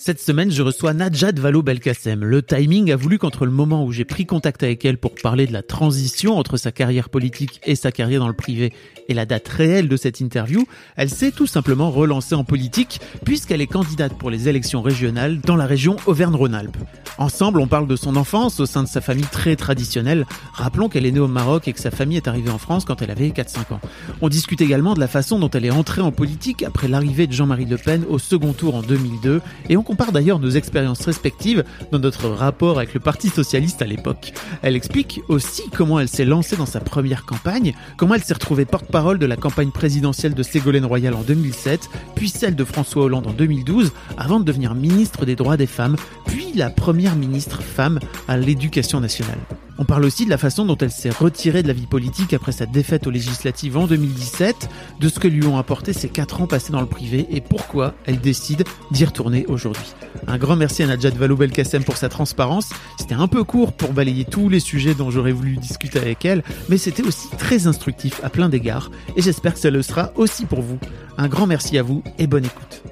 Cette semaine, je reçois Najat Vallaud-Belkacem. Le timing a voulu qu'entre le moment où j'ai pris contact avec elle pour parler de la transition entre sa carrière politique et sa carrière dans le privé et la date réelle de cette interview, elle s'est tout simplement relancée en politique puisqu'elle est candidate pour les élections régionales dans la région Auvergne-Rhône-Alpes. Ensemble, on parle de son enfance au sein de sa famille très traditionnelle. Rappelons qu'elle est née au Maroc et que sa famille est arrivée en France quand elle avait 4-5 ans. On discute également de la façon dont elle est entrée en politique après l'arrivée de Jean-Marie Le Pen au second tour en 2002 et on compare d'ailleurs nos expériences respectives dans notre rapport avec le Parti Socialiste à l'époque. Elle explique aussi comment elle s'est lancée dans sa première campagne, comment elle s'est retrouvée porte-parole de la campagne présidentielle de Ségolène Royal en 2007, puis celle de François Hollande en 2012, avant de devenir ministre des droits des femmes, puis la première ministre femme à l'éducation nationale. On parle aussi de la façon dont elle s'est retirée de la vie politique après sa défaite aux législatives en 2017, de ce que lui ont apporté ses 4 ans passés dans le privé et pourquoi elle décide d'y retourner aujourd'hui. Un grand merci à Najat Vallaud-Belkacem pour sa transparence. C'était un peu court pour balayer tous les sujets dont j'aurais voulu discuter avec elle, mais c'était aussi très instructif à plein d'égards et j'espère que ça le sera aussi pour vous. Un grand merci à vous et bonne écoute.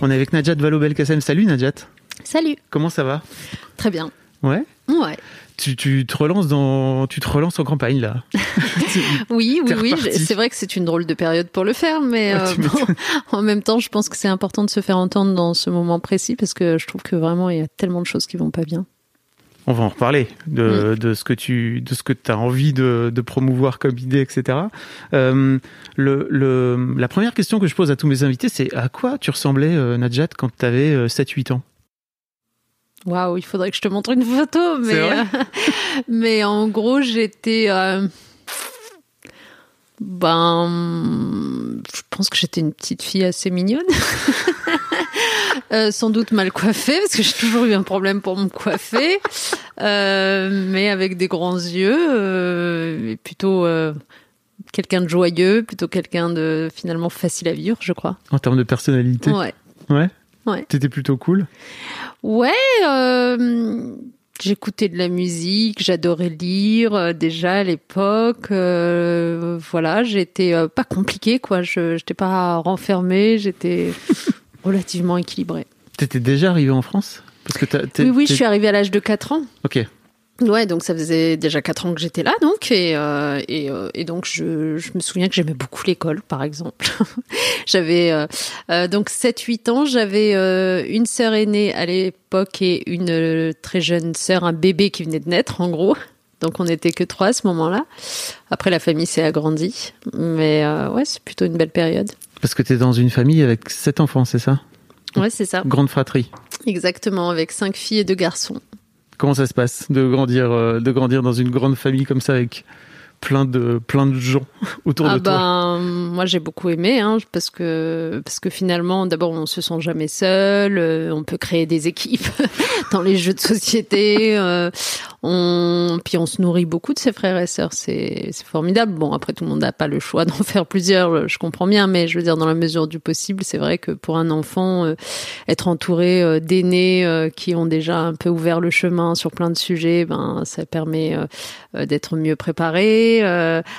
On est avec Najat Vallaud-Belkacem. Salut Najat. Salut. Comment ça va? Très bien. Ouais? Ouais. Tu, tu te relances dans tu te relances en campagne là. Oui, oui, oui. C'est vrai que c'est une drôle de période pour le faire, mais euh, bon, en même temps, je pense que c'est important de se faire entendre dans ce moment précis parce que je trouve que vraiment il y a tellement de choses qui vont pas bien. On va en reparler de, Mm. de ce que tu de ce que as envie de, de promouvoir comme idée, etc. Euh, le, le, la première question que je pose à tous mes invités, c'est à quoi tu ressemblais, euh, Najat, quand tu avais 7-8 ans? Waouh, il faudrait que je te montre une photo, mais euh, mais en gros, j'étais euh, ben, je pense que j'étais une petite fille assez mignonne. Euh, sans doute mal coiffée parce que j'ai toujours eu un problème pour me coiffer, mais avec des grands yeux, et plutôt quelqu'un de joyeux, plutôt quelqu'un de finalement facile à vivre, je crois. En termes de personnalité Ouais. Ouais Ouais. T'étais plutôt cool? Ouais, euh, j'écoutais de la musique, j'adorais lire euh, déjà à l'époque. euh, voilà, j'étais pas compliquée quoi. Je j'étais pas renfermée, j'étais relativement équilibrée. T'étais déjà arrivé en France? Parce que Oui, oui, je suis arrivée à l'âge de 4 ans. Ok. Ouais, donc ça faisait déjà 4 ans que j'étais là, donc et euh, et, euh, et donc je, je me souviens que j'aimais beaucoup l'école, par exemple. j'avais euh, euh, donc 7-8 ans, j'avais euh, une sœur aînée à l'époque et une euh, très jeune sœur, un bébé qui venait de naître, en gros. Donc on n'était que trois à ce moment-là. Après la famille s'est agrandie, mais euh, ouais, c'est plutôt une belle période. Parce que t'es dans une famille avec 7 enfants, c'est ça? Ouais, c'est ça. Grande fratrie. Exactement, avec cinq filles et deux garçons. Comment ça se passe de grandir, euh, de grandir dans une grande famille comme ça avec plein de, plein de gens autour ah de toi? ben, moi j'ai beaucoup aimé, hein, parce que parce que finalement, d'abord on se sent jamais seul, euh, on peut créer des équipes dans les jeux de société, euh, On, puis on se nourrit beaucoup de ses frères et sœurs. C'est, formidable. Bon, après tout le monde n'a pas le choix d'en faire plusieurs. Je comprends bien, mais je veux dire dans la mesure du possible, c'est vrai que pour un enfant, euh, être entouré euh, d'aînés euh, qui ont déjà un peu ouvert le chemin sur plein de sujets, ben ça permet d'être mieux préparé.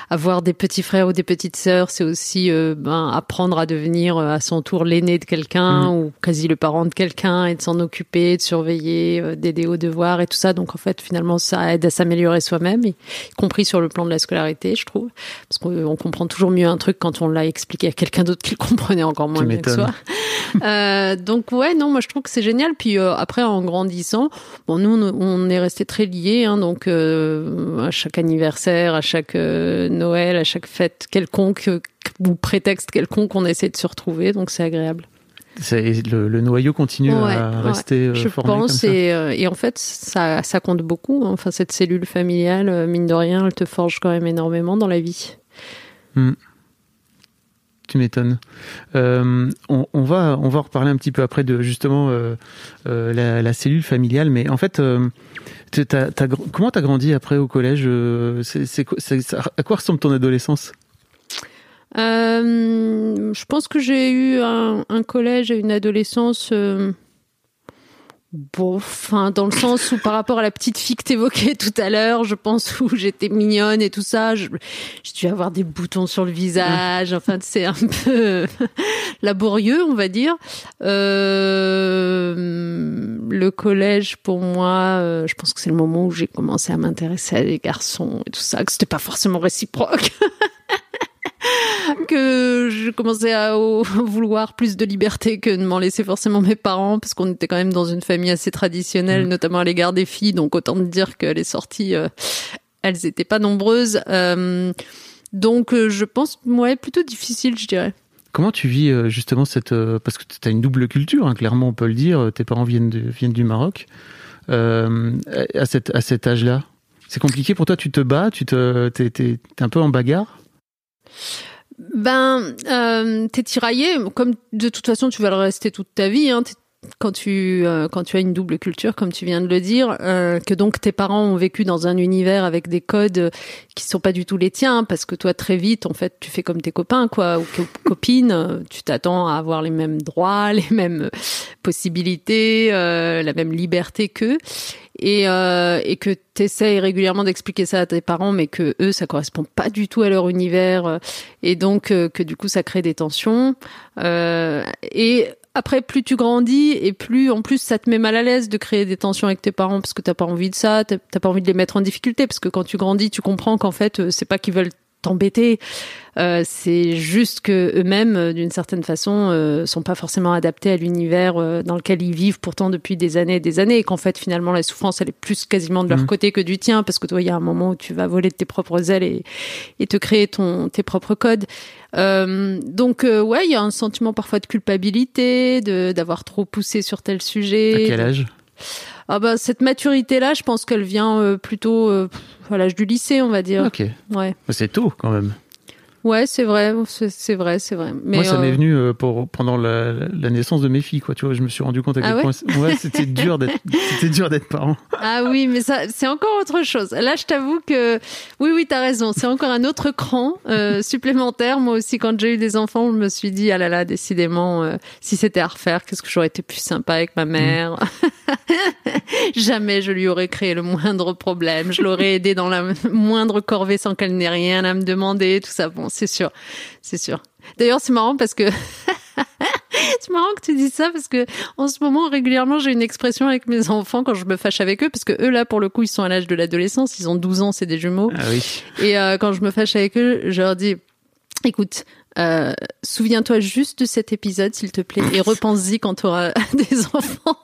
avoir des petits frères ou des petites sœurs, c'est aussi ben apprendre à devenir à son tour l'aîné de quelqu'un Mm. ou quasi le parent de quelqu'un et de s'en occuper, de surveiller, d'aider aux devoirs et tout ça. Donc en fait, finalement, ça aide à s'améliorer soi-même, y compris sur le plan de la scolarité, je trouve, parce qu'on on comprend toujours mieux un truc quand on l'a expliqué à quelqu'un d'autre qui le comprenait encore moins bien que soi. Euh, donc ouais, non, moi je trouve que c'est génial. Puis euh, après, en grandissant, bon, nous on, est resté très liés, hein, donc euh, à chaque anniversaire, à chaque Noël, à chaque fête quelconque ou prétexte quelconque, on essaie de se retrouver, donc c'est agréable. Le, le noyau continue Ouais, à rester euh, Je formé comme pense ça. et, euh, et en fait ça, ça compte beaucoup. hein. Enfin cette cellule familiale, euh, mine de rien, elle te forge quand même énormément dans la vie. Tu m'étonnes. Euh, on, on va on va reparler un petit peu après de justement euh, euh, la, la cellule familiale, mais en fait, t'as- t'as gr- comment t'as grandi après au collège c'est, À quoi ressemble ton adolescence? Euh, je pense que j'ai eu un, un collège et une adolescence. euh, Bon, enfin, dans le sens où par rapport à la petite fille que t'évoquais tout à l'heure, je pense où j'étais mignonne et tout ça, j'ai dû avoir des boutons sur le visage, enfin, c'est un peu laborieux, on va dire. Euh, le collège, pour moi, euh, je pense que c'est le moment où j'ai commencé à m'intéresser à des garçons et tout ça, que c'était pas forcément réciproque que je commençais à vouloir plus de liberté que de m'en laisser forcément mes parents, parce qu'on était quand même dans une famille assez traditionnelle, notamment à l'égard des filles, donc autant te dire que les sorties, euh, elles étaient pas nombreuses. Euh, donc euh, je pense, ouais, plutôt difficile, je dirais. Comment tu vis justement cette parce que tu as une double culture, hein, clairement on peut le dire. Tes parents viennent de- viennent du Maroc. Euh, à cet à cet âge-là, c'est compliqué pour toi. Tu te bats, tu te t'es, t'es- t'es un peu en bagarre? Ben, euh, t'es tiraillé, comme de toute façon tu vas le rester toute ta vie. Hein, quand tu euh, quand tu as une double culture, comme tu viens de le dire, euh, que donc tes parents ont vécu dans un univers avec des codes qui sont pas du tout les tiens, parce que toi très vite en fait tu fais comme tes copains quoi ou co- copines, tu t'attends à avoir les mêmes droits, les mêmes possibilités, la même liberté qu'eux et, euh, et que tu régulièrement d'expliquer ça à tes parents, mais que eux, ça correspond pas du tout à leur univers, euh, et donc euh, que du coup, ça crée des tensions. Euh, et après, plus tu grandis, et plus en plus, ça te met mal à l'aise de créer des tensions avec tes parents, parce que t'as pas envie de ça, t'as pas envie de les mettre en difficulté, parce que quand tu grandis, tu comprends qu'en fait, euh, c'est pas qu'ils veulent t'embêter, euh, c'est juste que eux-mêmes, euh, d'une certaine façon, euh, sont pas forcément adaptés à l'univers euh, dans lequel ils vivent pourtant depuis des années et des années, et qu'en fait finalement la souffrance elle est plus quasiment de leur Mhm. côté que du tien, parce que toi il y a un moment où tu vas voler de tes propres ailes et, et te créer ton tes propres codes. Donc ouais, il y a un sentiment parfois de culpabilité, de d'avoir trop poussé sur tel sujet. À quel âge? Ah bah cette maturité là, je pense qu'elle vient plutôt à l'âge du lycée, on va dire. Ok, Ouais. c'est tôt quand même. Ouais, c'est vrai, c'est vrai, c'est vrai. Mais Moi, ça euh, m'est venu euh, pour, pendant la, la naissance de mes filles, quoi. Tu vois, je me suis rendu compte à quel Ah ouais point ouais, c'était dur d'être, c'était dur d'être parent. Ah oui, mais ça, c'est encore autre chose. Là, je t'avoue que oui, oui, t'as raison. C'est encore un autre cran euh, supplémentaire. Moi aussi, quand j'ai eu des enfants, je me suis dit ah là là, décidément, euh, si c'était à refaire, qu'est-ce que j'aurais été plus sympa avec ma mère? Jamais je lui aurais créé le moindre problème. Je l'aurais aidé dans la moindre corvée sans qu'elle n'ait rien à me demander. Tout ça, bon, c'est sûr, c'est sûr. D'ailleurs, c'est marrant parce que c'est marrant que tu dis ça parce que en ce moment régulièrement j'ai une expression avec mes enfants quand je me fâche avec eux parce que eux là pour le coup ils sont à l'âge de l'adolescence, ils ont 12 ans, c'est des jumeaux Ah oui. et euh, quand je me fâche avec eux, je leur dis écoute euh, souviens-toi juste de cet épisode, s'il te plaît, et repense-y quand tu auras des enfants.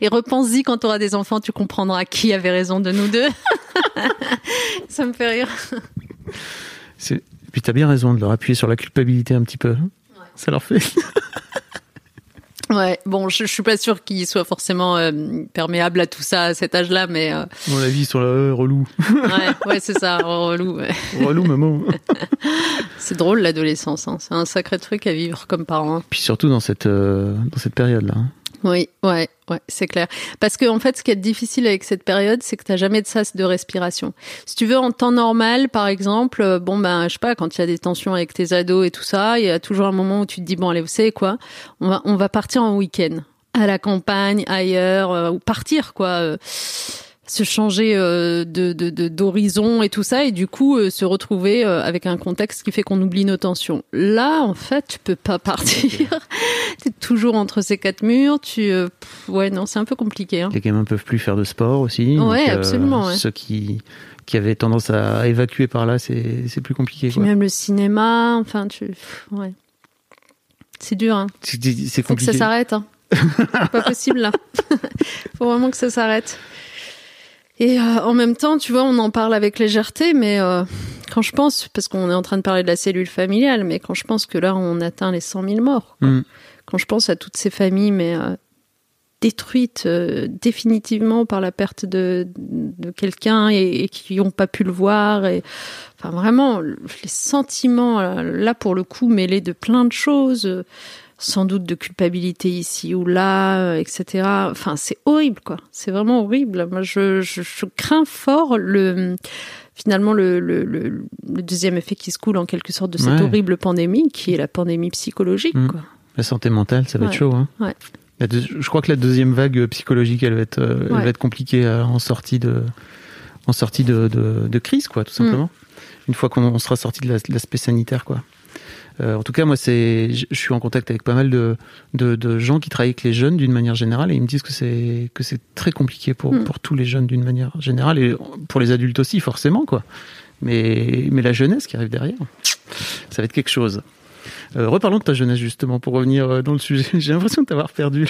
et repense-y quand tu auras des enfants, tu comprendras qui avait raison de nous deux. Ça me fait rire. C'est... Puis t'as bien raison de leur appuyer sur la culpabilité un petit peu. Ça leur fait. Ouais, bon, je, je suis pas sûre qu'ils soient forcément euh, perméables à tout ça à cet âge-là, mais euh, Mon avis, ils sont là, euh, relou. ouais, ouais c'est ça, relou. ouais. relou, maman. C'est drôle l'adolescence, hein. c'est un sacré truc à vivre comme parent. hein. Puis surtout dans cette, euh, dans cette période-là. hein. Oui, ouais, ouais, c'est clair. Parce que en fait, ce qui est difficile avec cette période, c'est que t'as jamais de sas de respiration. Si tu veux, en temps normal, par exemple, euh, bon ben, je sais pas, quand il y a des tensions avec tes ados et tout ça, il y a toujours un moment où tu te dis bon, allez, vous savez quoi, on va, on va partir en week-end à la campagne, ailleurs, euh, ou partir quoi. euh, se changer euh, de de- d'horizon et tout ça et du coup euh, se retrouver euh, avec un contexte qui fait qu'on oublie nos tensions. Là, en fait, tu peux pas partir. T'es toujours entre ces quatre murs. Tu, euh, pff, ouais, non, c'est un peu compliqué. Hein. Les gamins peuvent plus faire de sport aussi. Ouais, euh, absolument, ouais. Ceux qui, qui avaient tendance à évacuer par là, c'est c'est plus compliqué. Puis quoi. même le cinéma, enfin, tu, pff, ouais, c'est dur. Hein. C'est c'est Faut que ça compliqué. s'arrête. Hein. Pas possible là. Faut vraiment que ça s'arrête. Et euh, en même temps, tu vois, on en parle avec légèreté, mais euh, quand je pense, parce qu'on est en train de parler de la cellule familiale, mais quand je pense que là, on atteint les 100 000 morts, quoi. Mm. quand je pense à toutes ces familles, mais euh, détruites euh, définitivement par la perte de, de quelqu'un et, et qui n'ont pas pu le voir, et enfin vraiment les sentiments là, là, pour le coup mêlés de plein de choses. Sans doute de culpabilité ici ou là, euh, etc. Enfin, c'est horrible, quoi. C'est vraiment horrible. Moi, je, je, je crains fort le finalement le, le, le, le deuxième effet qui se coule en quelque sorte de cette Ouais. horrible pandémie, qui est la pandémie psychologique, Mm. quoi. La santé mentale, ça va être chaud. Hein. Ouais. Deux- je crois que la deuxième vague psychologique, elle va être, euh, elle va être compliquée euh, en sortie de, en sortie de, de, de crise, quoi, tout simplement. Mm. Une fois qu'on on sera sorti de l'aspect sanitaire, quoi. Euh, en tout cas, moi, c'est, je suis en contact avec pas mal de, de, de gens qui travaillent avec les jeunes d'une manière générale et ils me disent que c'est que c'est très compliqué pour, Mm. pour tous les jeunes d'une manière générale et pour les adultes aussi, forcément, quoi. Mais, mais la jeunesse qui arrive derrière, ça va être quelque chose. Euh, reparlons de ta jeunesse justement pour revenir euh, dans le sujet. J'ai l'impression de t'avoir perdu.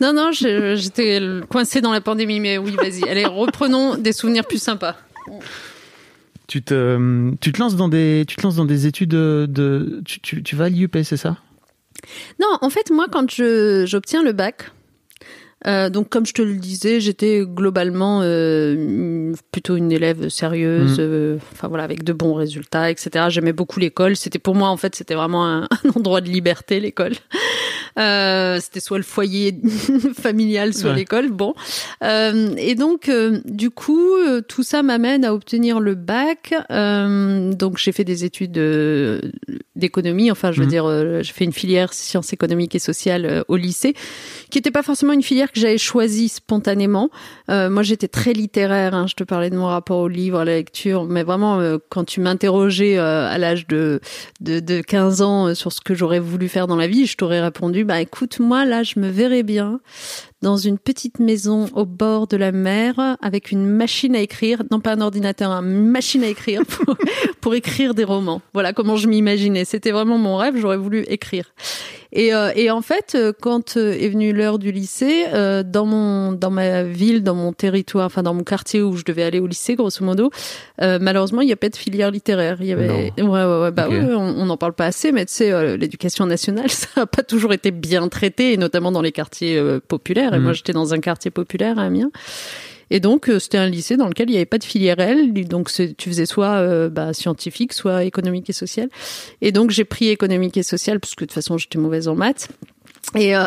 Non, non, j'étais coincée dans la pandémie, mais oui, vas-y. Allez, reprenons des souvenirs plus sympas. Tu te, tu te lances dans des, tu te lances dans des études de, tu, tu, tu vas à l'IUP, c'est ça? Non, en fait, moi, quand je- j'obtiens le bac, euh, donc comme je te le disais, j'étais globalement euh, plutôt une élève sérieuse, Mhm. euh, enfin voilà, avec de bons résultats, etc. J'aimais beaucoup l'école. C'était pour moi, en fait, c'était vraiment un, un endroit de liberté, l'école. Euh, c'était soit le foyer familial, soit Ouais. l'école. Bon, Euh, et donc euh, du coup, euh, tout ça m'amène à obtenir le bac. Euh, donc j'ai fait des études d'économie. Enfin, je veux Mhm. dire, euh, j'ai fait une filière sciences économiques et sociales au lycée, qui n'était pas forcément une filière que j'avais choisie spontanément. Euh, moi, j'étais très littéraire. hein. Je te parlais de mon rapport au livre, à la lecture, mais vraiment, euh, quand tu m'interrogeais euh, à l'âge de, de de 15 ans sur ce que j'aurais voulu faire dans la vie, je t'aurais répondu, bah écoute, moi là, je me verrais bien dans une petite maison au bord de la mer avec une machine à écrire, non pas un ordinateur, une machine à écrire pour, pour écrire des romans. Voilà comment je m'imaginais. C'était vraiment mon rêve, j'aurais voulu écrire. Et, euh, et en fait, euh, quand euh, est venue l'heure du lycée, euh, dans mon dans ma ville, dans mon territoire, enfin dans mon quartier où je devais aller au lycée, grosso modo, euh, malheureusement, il n'y a pas de filière littéraire. Il y avait, ouais, ouais, ouais, bah Ok. ouais, ouais, on n'en parle pas assez, mais tu sais, euh, l'éducation nationale, ça n'a pas toujours été bien traité, et notamment dans les quartiers euh, Et moi, j'étais dans un quartier populaire à Amiens. Et donc, euh, c'était un lycée dans lequel il n'y avait pas de filière L. Donc, tu faisais soit euh, bah, scientifique, soit économique et social. Et donc, j'ai pris économique et social, parce que de toute façon, j'étais mauvaise en maths. Et, euh,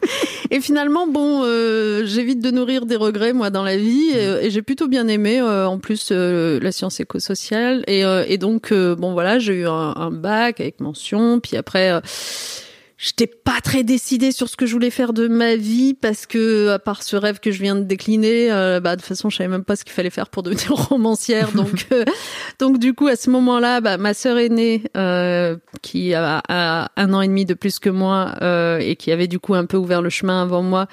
et finalement, bon, euh, j'évite de nourrir des regrets, moi, dans la vie. Et, et j'ai plutôt bien aimé, euh, en plus, la science éco-sociale. Et, et donc, bon, voilà, j'ai eu un, un bac avec mention. Puis après... J'étais pas très décidée sur ce que je voulais faire de ma vie parce que à part ce rêve que je viens de décliner, euh, bah de toute façon je savais même pas ce qu'il fallait faire pour devenir romancière. Donc euh, donc du coup à ce moment-là, bah, ma sœur aînée euh, qui a, a un an et demi de plus que moi euh, et qui avait du coup un peu ouvert le chemin avant moi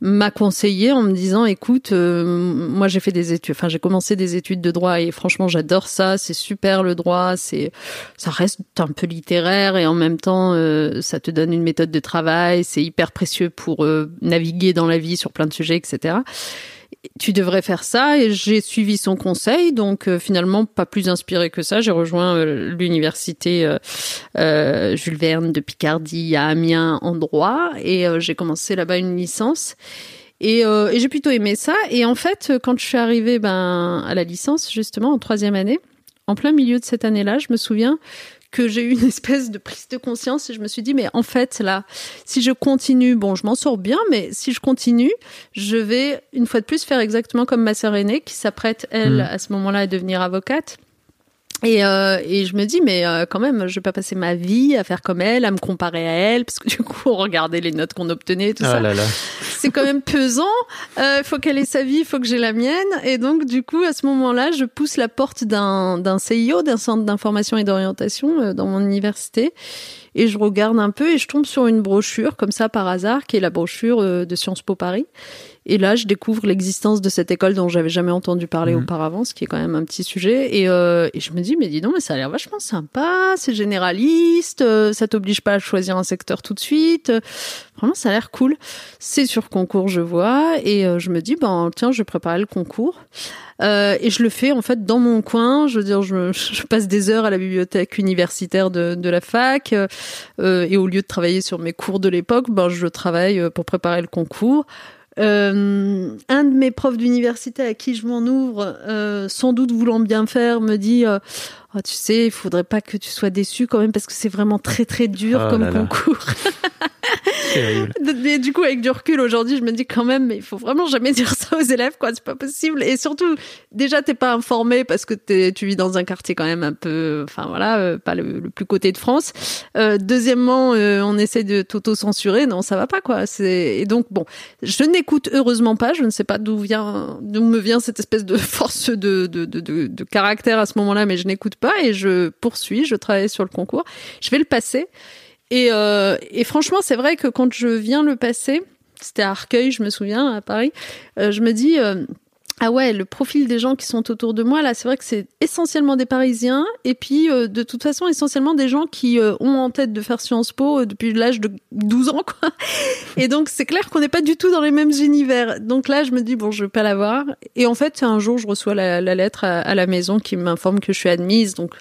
m'a conseillé en me disant écoute euh, moi j'ai fait des études enfin j'ai commencé des études de droit et franchement j'adore ça c'est super le droit c'est ça reste un peu littéraire et en même temps euh, ça te donne une méthode de travail c'est hyper précieux pour euh, naviguer dans la vie sur plein de sujets etc tu devrais faire ça et j'ai suivi son conseil donc euh, finalement pas plus inspiré que ça. J'ai rejoint euh, l'université euh, euh, Jules Verne de Picardie à Amiens en droit et euh, j'ai commencé là-bas une licence. Et, et j'ai plutôt aimé ça. Et en fait quand je suis arrivée ben à la licence justement en troisième année en plein milieu de cette année-là, je me souviens que j'ai eu une espèce de prise de conscience et je me suis dit mais en fait là si je continue bon je m'en sors bien mais si je continue je vais une fois de plus faire exactement comme ma sœur aînée qui s'apprête elle Mm. à ce moment-là à devenir avocate et, euh, et je me dis, mais euh, quand même, je vais pas passer ma vie à faire comme elle, à me comparer à elle, parce que du coup, on regardait les notes qu'on obtenait, tout ça Ah là là. c'est quand même pesant. Il faut qu'elle ait sa vie, il faut que j'ai la mienne. Et donc, du coup, à ce moment-là, je pousse la porte d'un d'un CIO, d'un centre d'information et d'orientation euh, dans mon université. Et je regarde un peu et je tombe sur une brochure, comme ça par hasard, qui est la brochure euh, de Sciences Po Paris. Et là, je découvre l'existence de cette école dont j'avais jamais entendu parler Mhm. auparavant, ce qui est quand même un petit sujet. Et, euh, et je me dis, mais dis donc, mais ça a l'air vachement sympa, c'est généraliste, euh, ça t'oblige pas à choisir un secteur tout de suite. Vraiment, ça a l'air cool. C'est sur concours, je vois, et euh, je me dis, ben tiens, je vais préparer le concours. Euh, et je le fais en fait dans mon coin. Je veux dire, je, je passe des heures à la bibliothèque universitaire de, de la fac, euh, et au lieu de travailler sur mes cours de l'époque, ben je travaille pour préparer le concours. Euh, un de mes profs d'université à qui je m'en ouvre, euh, sans doute voulant bien faire, me dit euh, Oh, Tu sais, il faudrait pas que tu sois déçu quand même parce que c'est vraiment très très dur Oh comme là concours. Mais du coup, avec du recul aujourd'hui, je me dis quand même, mais il faut vraiment jamais dire ça aux élèves, quoi. C'est pas possible. Et surtout, déjà, t'es pas informé parce que t'es- tu vis dans un quartier quand même un peu, enfin voilà, euh, pas le, le plus côté de France. Euh, deuxièmement, euh, on essaie de t'auto-censurer. Non, ça va pas, quoi. C'est et donc bon, je n'écoute heureusement pas. Je ne sais pas d'où vient, d'où me vient cette espèce de force de de, de, de, de caractère à ce moment-là, mais je n'écoute pas et je poursuis. Je travaille sur le concours. Je vais le passer. Et, euh, et franchement, c'est vrai que quand je viens le passer, c'était à Arcueil, je me souviens, à Paris, euh, je me dis, euh, ah ouais, le profil des gens qui sont autour de moi, là, c'est vrai que c'est essentiellement des Parisiens, et puis euh, de toute façon, essentiellement des gens qui euh, ont en tête de faire Sciences Po euh, depuis l'âge de 12 ans, quoi. Et donc, c'est clair qu'on n'est pas du tout dans les mêmes univers. Donc là, je me dis, bon, je vais pas l'avoir. Et en fait, un jour, je reçois la, la lettre à, à la maison qui m'informe que je suis admise, donc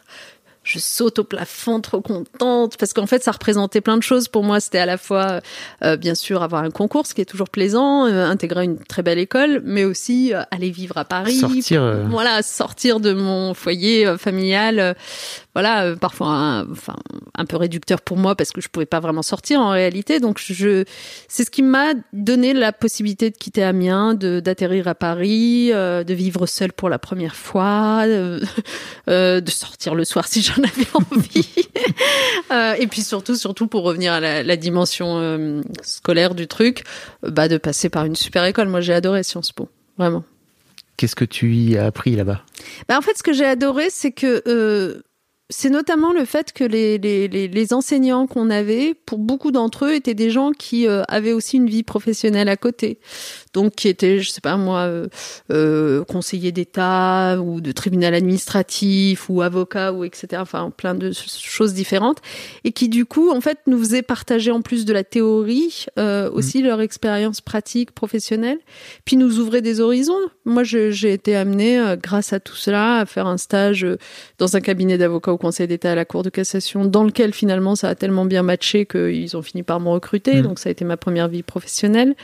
je saute au plafond, trop contente, parce qu'en fait, ça représentait plein de choses pour moi. C'était à la fois, euh, bien sûr, avoir un concours, ce qui est toujours plaisant, euh, intégrer une très belle école, mais aussi euh, aller vivre à Paris. Sortir, euh, Voilà, sortir de mon foyer euh, familial. euh, voilà, euh, parfois un, enfin, un peu réducteur pour moi parce que je pouvais pas vraiment sortir en réalité. Donc, je, c'est ce qui m'a donné la possibilité de quitter Amiens, de d'atterrir à Paris, euh, de vivre seule pour la première fois, euh, euh, de sortir le soir si j'en avais envie. Euh, et puis surtout, surtout pour revenir à la, la dimension euh, scolaire du truc, bah de passer par une super école. Moi, j'ai adoré Sciences Po, vraiment. Qu'est-ce que tu y as appris là-bas? Bah, en fait, ce que j'ai adoré, c'est que euh, c'est notamment le fait que les, les, les, les enseignants qu'on avait, pour beaucoup d'entre eux, étaient des gens qui euh, avaient aussi une vie professionnelle à côté. Donc, qui étaient, je sais pas moi, euh, euh, conseillers d'État ou de tribunal administratif ou avocat ou etc. Enfin, plein de choses différentes. Et qui, du coup, en fait, nous faisaient partager en plus de la théorie euh, aussi leur expérience pratique, professionnelle puis nous ouvraient des horizons. Moi, j'ai été amenée, grâce à tout cela, à faire un stage dans un cabinet d'avocats Conseil d'État à la Cour de cassation, dans lequel finalement ça a tellement bien matché qu'ils ont fini par me recruter. Mhm. Donc ça a été ma première vie professionnelle.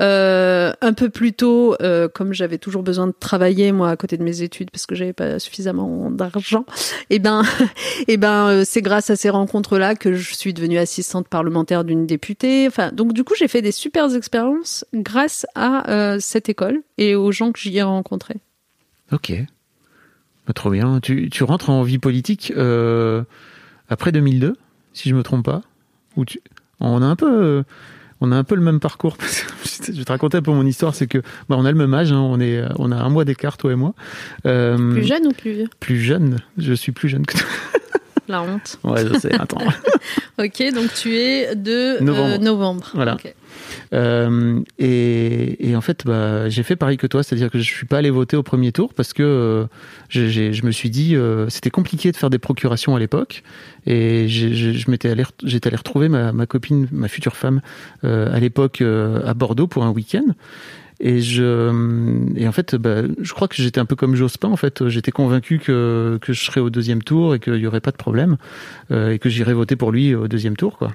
Euh, un peu plus tôt, euh, comme j'avais toujours besoin de travailler moi à côté de mes études parce que j'avais pas suffisamment d'argent, et ben, et ben, euh, c'est grâce à ces rencontres-là que je suis devenue assistante parlementaire d'une députée. Enfin, donc du coup, j'ai fait des super expériences grâce à euh, cette école et aux gens que j'y ai rencontrés. Ok. Bah, trop bien. Tu, tu rentres en vie politique euh, après 2002, si je me trompe pas Ou tu... On a un peu... euh, On a un peu le même parcours. je vais te raconter un peu mon histoire, c'est que bah, on a le même âge, hein, on est, on a un mois d'écart toi et moi. Euh, Plus jeune ou plus vieux? Plus jeune, je suis plus jeune que toi. La honte. Ouais, je sais. Attends. Ok, donc tu es de euh, Novembre. Voilà. Euh, et, et en fait, bah, j'ai fait pareil que toi, c'est-à-dire que je suis pas allé voter au premier tour parce que euh, je me suis dit euh, c'était compliqué de faire des procurations à l'époque et je m'étais allé, j'étais allé retrouver ma, ma copine, ma future femme à l'époque à Bordeaux pour un week-end. Et je et en fait, bah, je crois que j'étais un peu comme Jospin. En fait, j'étais convaincu que que je serais au deuxième tour et qu'il y aurait pas de problème euh, et que j'irais voter pour lui au deuxième tour, quoi.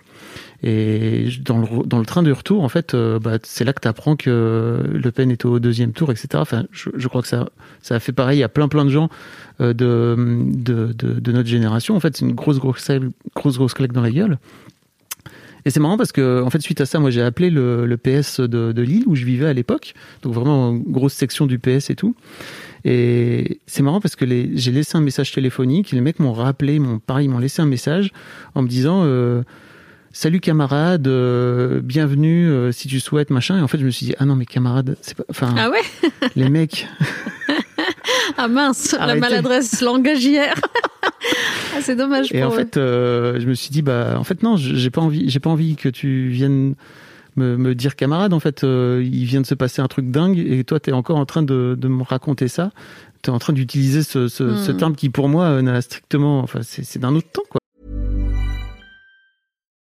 Et dans le, dans le train de retour, en fait, euh, bah, c'est là que tu apprends que Le Pen est au deuxième tour, etc. Enfin, je, je, crois que ça, ça a fait pareil à plein plein de gens euh, de, de, de, notre génération. En fait, c'est une grosse grosse, grosse grosse claque dans la gueule. Et c'est marrant parce que, en fait, suite à ça, moi, j'ai appelé le, le PS de, de Lille où je vivais à l'époque. Donc vraiment grosse section du PS et tout. Et c'est marrant parce que les, j'ai laissé un message téléphonique. Et les mecs m'ont rappelé, m'ont pareil, m'ont laissé un message en me disant. Euh, salut camarade, euh, bienvenue euh, si tu souhaites machin. Et en fait, je me suis dit ah non mais camarade, c'est pas. Enfin, ah ouais? les mecs. ah mince, Arrêtez. la maladresse langagière. ah, c'est dommage. Et pour en eux. fait, euh, je me suis dit bah en fait non, j'ai pas envie, j'ai pas envie que tu viennes me, me dire camarade. En fait, euh, il vient de se passer un truc dingue et toi t'es encore en train de, de me raconter ça. T'es en train d'utiliser ce, ce, Hmm. ce terme qui pour moi euh, n'a strictement, enfin c'est d'un autre temps quoi.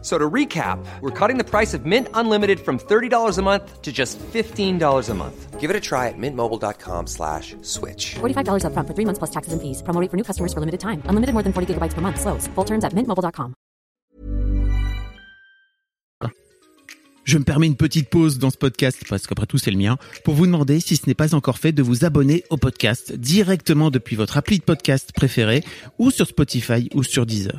So to recap, we're cutting the price of Mint Unlimited from $30 a month to just $15 a month. Give it a try at mintmobile.com slash switch. $45 upfront for three months plus taxes and fees. Promo rate for new customers for limited time. Unlimited more than 40 gigabytes per month. Slows. Full terms at mintmobile.com. Je me permets une petite pause dans ce podcast, parce qu'après tout c'est le mien, pour vous demander, si ce n'est pas encore fait, de vous abonner au podcast directement depuis votre appli de podcast préféré, ou sur Spotify ou sur Deezer.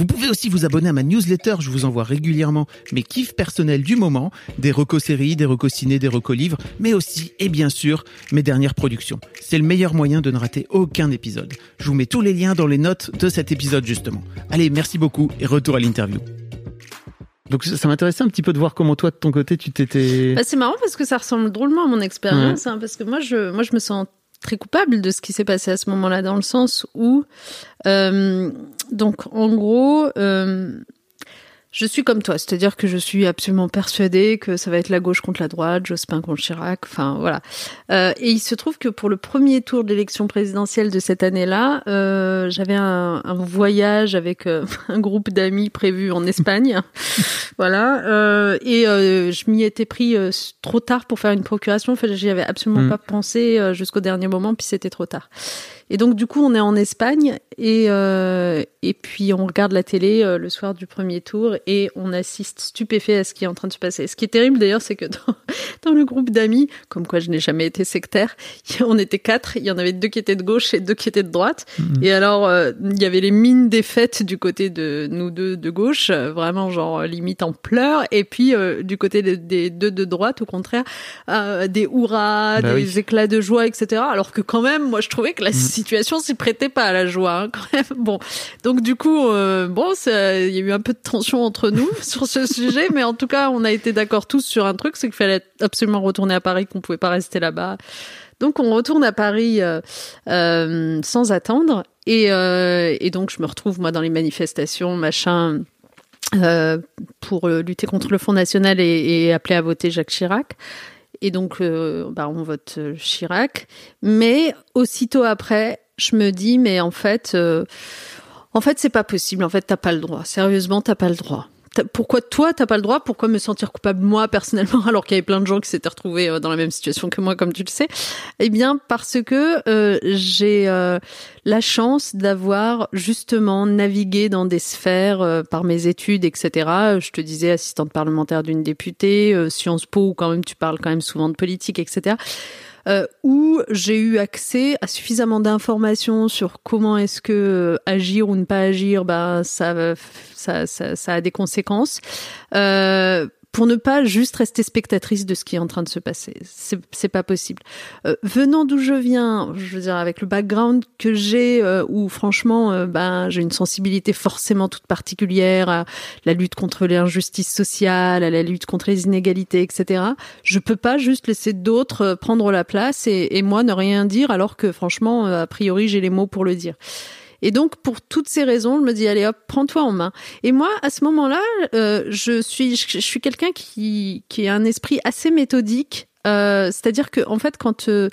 Vous pouvez aussi vous abonner à ma newsletter, je vous envoie régulièrement mes kiffs personnels du moment, des recos séries, des recos ciné, des recos livres, mais aussi, et bien sûr, mes dernières productions. C'est le meilleur moyen de ne rater aucun épisode. Je vous mets tous les liens dans les notes de cet épisode justement. Allez, merci beaucoup et retour à l'interview. Donc ça m'intéressait un petit peu de voir comment toi de ton côté tu t'étais. Bah, c'est marrant parce que ça ressemble drôlement à mon expérience, hein, parce que moi je, moi, je me sens très coupable de ce qui s'est passé à ce moment-là, dans le sens où, euh, donc, en gros, euh, je suis comme toi, c'est-à-dire que je suis absolument persuadée que ça va être la gauche contre la droite, Jospin contre Chirac, enfin voilà. Euh, et il se trouve que pour le premier tour de l'élection présidentielle de cette année-là, euh, j'avais un, un voyage avec euh, un groupe d'amis prévu en Espagne, voilà. Euh, et euh, je m'y étais pris trop tard pour faire une procuration. En fait, j'y avais absolument Mm. pas pensé jusqu'au dernier moment, puis c'était trop tard. Et donc du coup, on est en Espagne et euh, et puis on regarde la télé le soir du premier tour et on assiste stupéfait à ce qui est en train de se passer. Ce qui est terrible d'ailleurs, c'est que dans, dans le groupe d'amis, comme quoi je n'ai jamais été sectaire, on était quatre. Il y en avait deux qui étaient de gauche et deux qui étaient de droite. Et alors euh, il y avait les mines défaites du côté de nous deux de gauche, euh, vraiment genre limite en pleurs, et puis euh, du côté des, des deux de droite, au contraire, euh, des hurrahs, Bah des oui. éclats de joie, etc. Alors que quand même, moi je trouvais que la situation s'y prêtait pas à la joie, hein, quand même. Bon, donc du coup, euh, bon, il y a eu un peu de tension entre nous sur ce sujet, mais en tout cas, on a été d'accord tous sur un truc, c'est qu'il fallait absolument retourner à Paris, qu'on pouvait pas rester là-bas. Donc on retourne à Paris euh, euh, sans attendre, et, euh, et donc je me retrouve moi dans les manifestations, machin. pour lutter contre le Front National et, et appeler à voter Jacques Chirac. Et donc, bah, on vote Chirac. Mais aussitôt après, je me dis, mais en fait, en fait, c'est pas possible. En fait, t'as pas le droit. Sérieusement, t'as pas le droit. Pourquoi toi, t'as pas le droit? Pourquoi me sentir coupable moi personnellement, alors qu'il y avait plein de gens qui s'étaient retrouvés euh, dans la même situation que moi, comme tu le sais? Eh bien, parce que euh, j'ai euh, la chance d'avoir justement navigué dans des sphères euh, par mes études, etc. Je te disais assistante parlementaire d'une députée, Sciences Po, où quand même tu parles quand même souvent de politique, etc. Euh, où j'ai eu accès à suffisamment d'informations sur comment est-ce que euh, agir ou ne pas agir, ben ça, ça, ça, ça a des conséquences. Euh, pour ne pas juste rester spectatrice de ce qui est en train de se passer. C'est pas possible. Euh, venant d'où je viens, je veux dire avec le background que j'ai, euh, où franchement, euh, ben j'ai une sensibilité forcément toute particulière à la lutte contre l'injustice sociale, à la lutte contre les inégalités, etc. Je peux pas juste laisser d'autres euh, prendre la place et, et moi ne rien dire alors que franchement, euh, a priori, j'ai les mots pour le dire. Et donc, pour toutes ces raisons, je me dis, allez hop, prends-toi en main. Et moi, à ce moment-là, euh, je suis, je, je suis quelqu'un qui, qui a un esprit assez méthodique, Euh, c'est-à-dire que en fait, quand euh,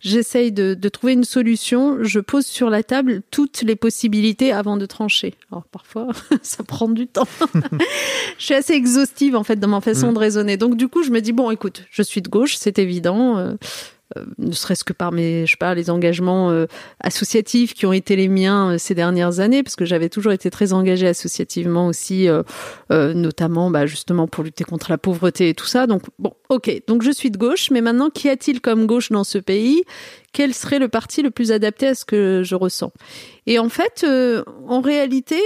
j'essaye de, de, trouver une solution, je pose sur la table toutes les possibilités avant de trancher. Alors parfois, ça prend du temps. je suis assez exhaustive en fait dans ma façon mmh. de raisonner. Donc du coup, je me dis bon, écoute, je suis de gauche, c'est évident. Euh, euh, ne serait-ce que par mes, je sais pas, les engagements euh, associatifs qui ont été les miens euh, ces dernières années, parce que j'avais toujours été très engagée associativement aussi, notamment bah, justement pour lutter contre la pauvreté et tout ça. Donc bon, ok, donc je suis de gauche, mais maintenant, qu'y a-t-il comme gauche dans ce pays? Quel serait le parti le plus adapté à ce que je ressens? Et en fait, en réalité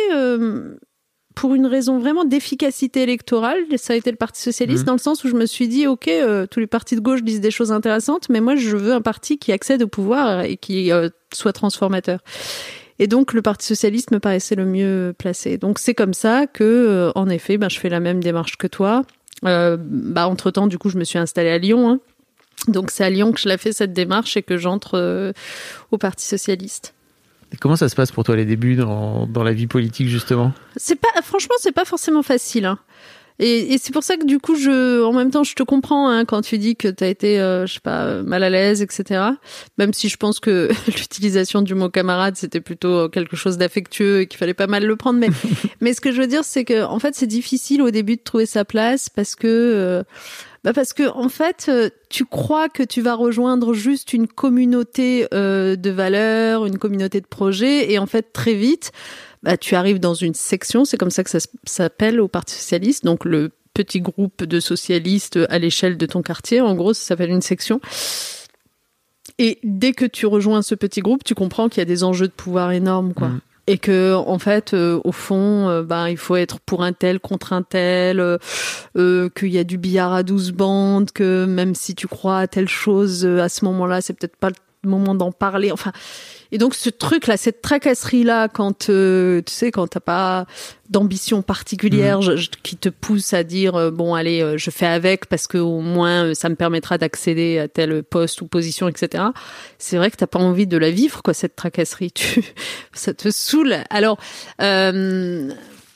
pour une raison vraiment d'efficacité électorale, ça a été le Parti socialiste, mmh. dans le sens où je me suis dit, ok, euh, tous les partis de gauche disent des choses intéressantes, mais moi, je veux un parti qui accède au pouvoir et qui euh, soit transformateur. Et donc, le Parti socialiste me paraissait le mieux placé. Donc, c'est comme ça que, euh, en effet, ben, je fais la même démarche que toi. bah, entre temps, du coup, je me suis installée à Lyon. Hein. Donc, c'est à Lyon que je l'ai fait cette démarche et que j'entre au Parti socialiste comment ça se passe pour toi les débuts dans, dans la vie politique justement? C'est pas franchement c'est pas forcément facile. Hein. Et, et c'est pour ça que du coup, je, en même temps, je te comprends hein, quand tu dis que tu as été, euh, je sais pas, mal à l'aise, etc. Même si je pense que l'utilisation du mot camarade, c'était plutôt quelque chose d'affectueux et qu'il fallait pas mal le prendre. Mais, mais ce que je veux dire, c'est que en fait, c'est difficile au début de trouver sa place parce que euh, bah parce que en fait, euh, tu crois que tu vas rejoindre juste une communauté euh, de valeurs, une communauté de projets, et en fait très vite, bah, tu arrives dans une section. C'est comme ça que ça s'appelle au Parti socialiste. Donc le petit groupe de socialistes à l'échelle de ton quartier. En gros, ça s'appelle une section. Et dès que tu rejoins ce petit groupe, tu comprends qu'il y a des enjeux de pouvoir énormes, quoi. Mmh et que en fait euh, au fond euh, ben il faut être pour un tel contre un tel euh, qu'il y a du billard à 12 bandes que même si tu crois à telle chose à ce moment-là c'est peut-être pas le moment d'en parler enfin et donc ce truc là, cette tracasserie là, quand euh, tu sais, quand t'as pas d'ambition particulière mmh. qui te pousse à dire euh, bon allez, euh, je fais avec parce que au moins ça me permettra d'accéder à tel poste ou position, etc. C'est vrai que t'as pas envie de la vivre quoi cette tracasserie. Tu, ça te saoule. Alors.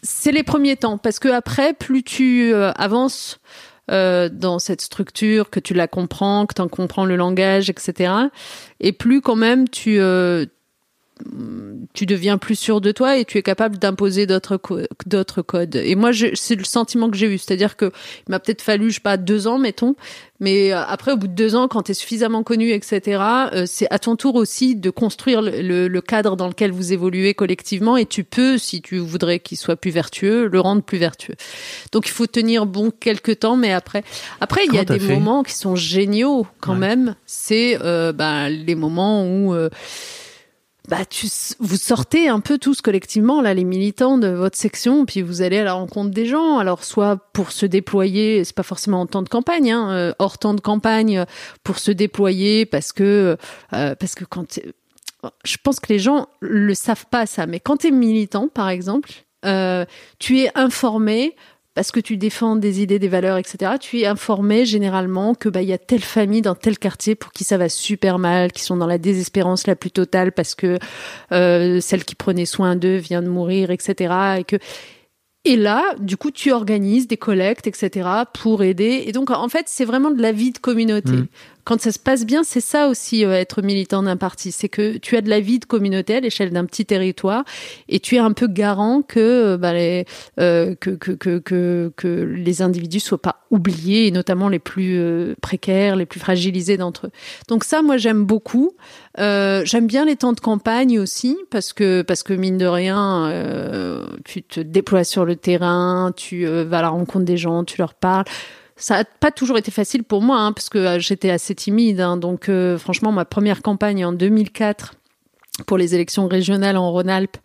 c'est les premiers temps parce que après, plus tu avances euh, dans cette structure, que tu la comprends, que tu en comprends le langage, etc. Et plus quand même tu euh, tu deviens plus sûr de toi et tu es capable d'imposer d'autres d'autres codes. Et moi, c'est le sentiment que j'ai eu, c'est-à-dire que il m'a peut-être fallu, je sais pas, deux ans, mettons, mais euh, après, au bout de deux ans, quand tu es suffisamment connu, etc., euh, c'est à ton tour aussi de construire le, le, cadre dans lequel vous évoluez collectivement et tu peux, si tu voudrais qu'il soit plus vertueux, le rendre plus vertueux. Donc, il faut tenir bon quelques temps, mais après, après, il y a des moments qui sont géniaux quand même. C'est euh, ben, les moments où euh, bah, tu, vous sortez un peu tous collectivement, là, les militants de votre section, puis vous allez à la rencontre des gens. Alors, soit pour se déployer, c'est pas forcément en temps de campagne, hein, euh, hors temps de campagne, pour se déployer, parce que, euh, parce que quand, je pense que les gens le savent pas ça, mais quand tu es militant, par exemple, euh, tu es informé parce que tu défends des idées, des valeurs, etc., tu es informé généralement que bah il y a telle famille dans tel quartier pour qui ça va super mal, qui sont dans la désespérance la plus totale parce que euh, celle qui prenait soin d'eux vient de mourir, etc. Et que et là, du coup, tu organises des collectes, etc., pour aider. Et donc, en fait, c'est vraiment de la vie de communauté. Mmh quand ça se passe bien, c'est ça aussi euh, être militant d'un parti, c'est que tu as de la vie de communauté à l'échelle d'un petit territoire et tu es un peu garant que euh, bah, les, euh, que, que, que, que, que les individus soient pas oubliés et notamment les plus précaires, les plus fragilisés d'entre eux. Donc ça, moi j'aime beaucoup. Euh, j'aime bien les temps de campagne aussi parce que parce que mine de rien, euh, tu te déploies sur le terrain, tu vas à la rencontre des gens, tu leur parles ça n'a pas toujours été facile pour moi, hein, parce que euh, j'étais assez timide. Hein, donc, euh, franchement, ma première campagne en 2004 pour les élections régionales en Rhône-Alpes,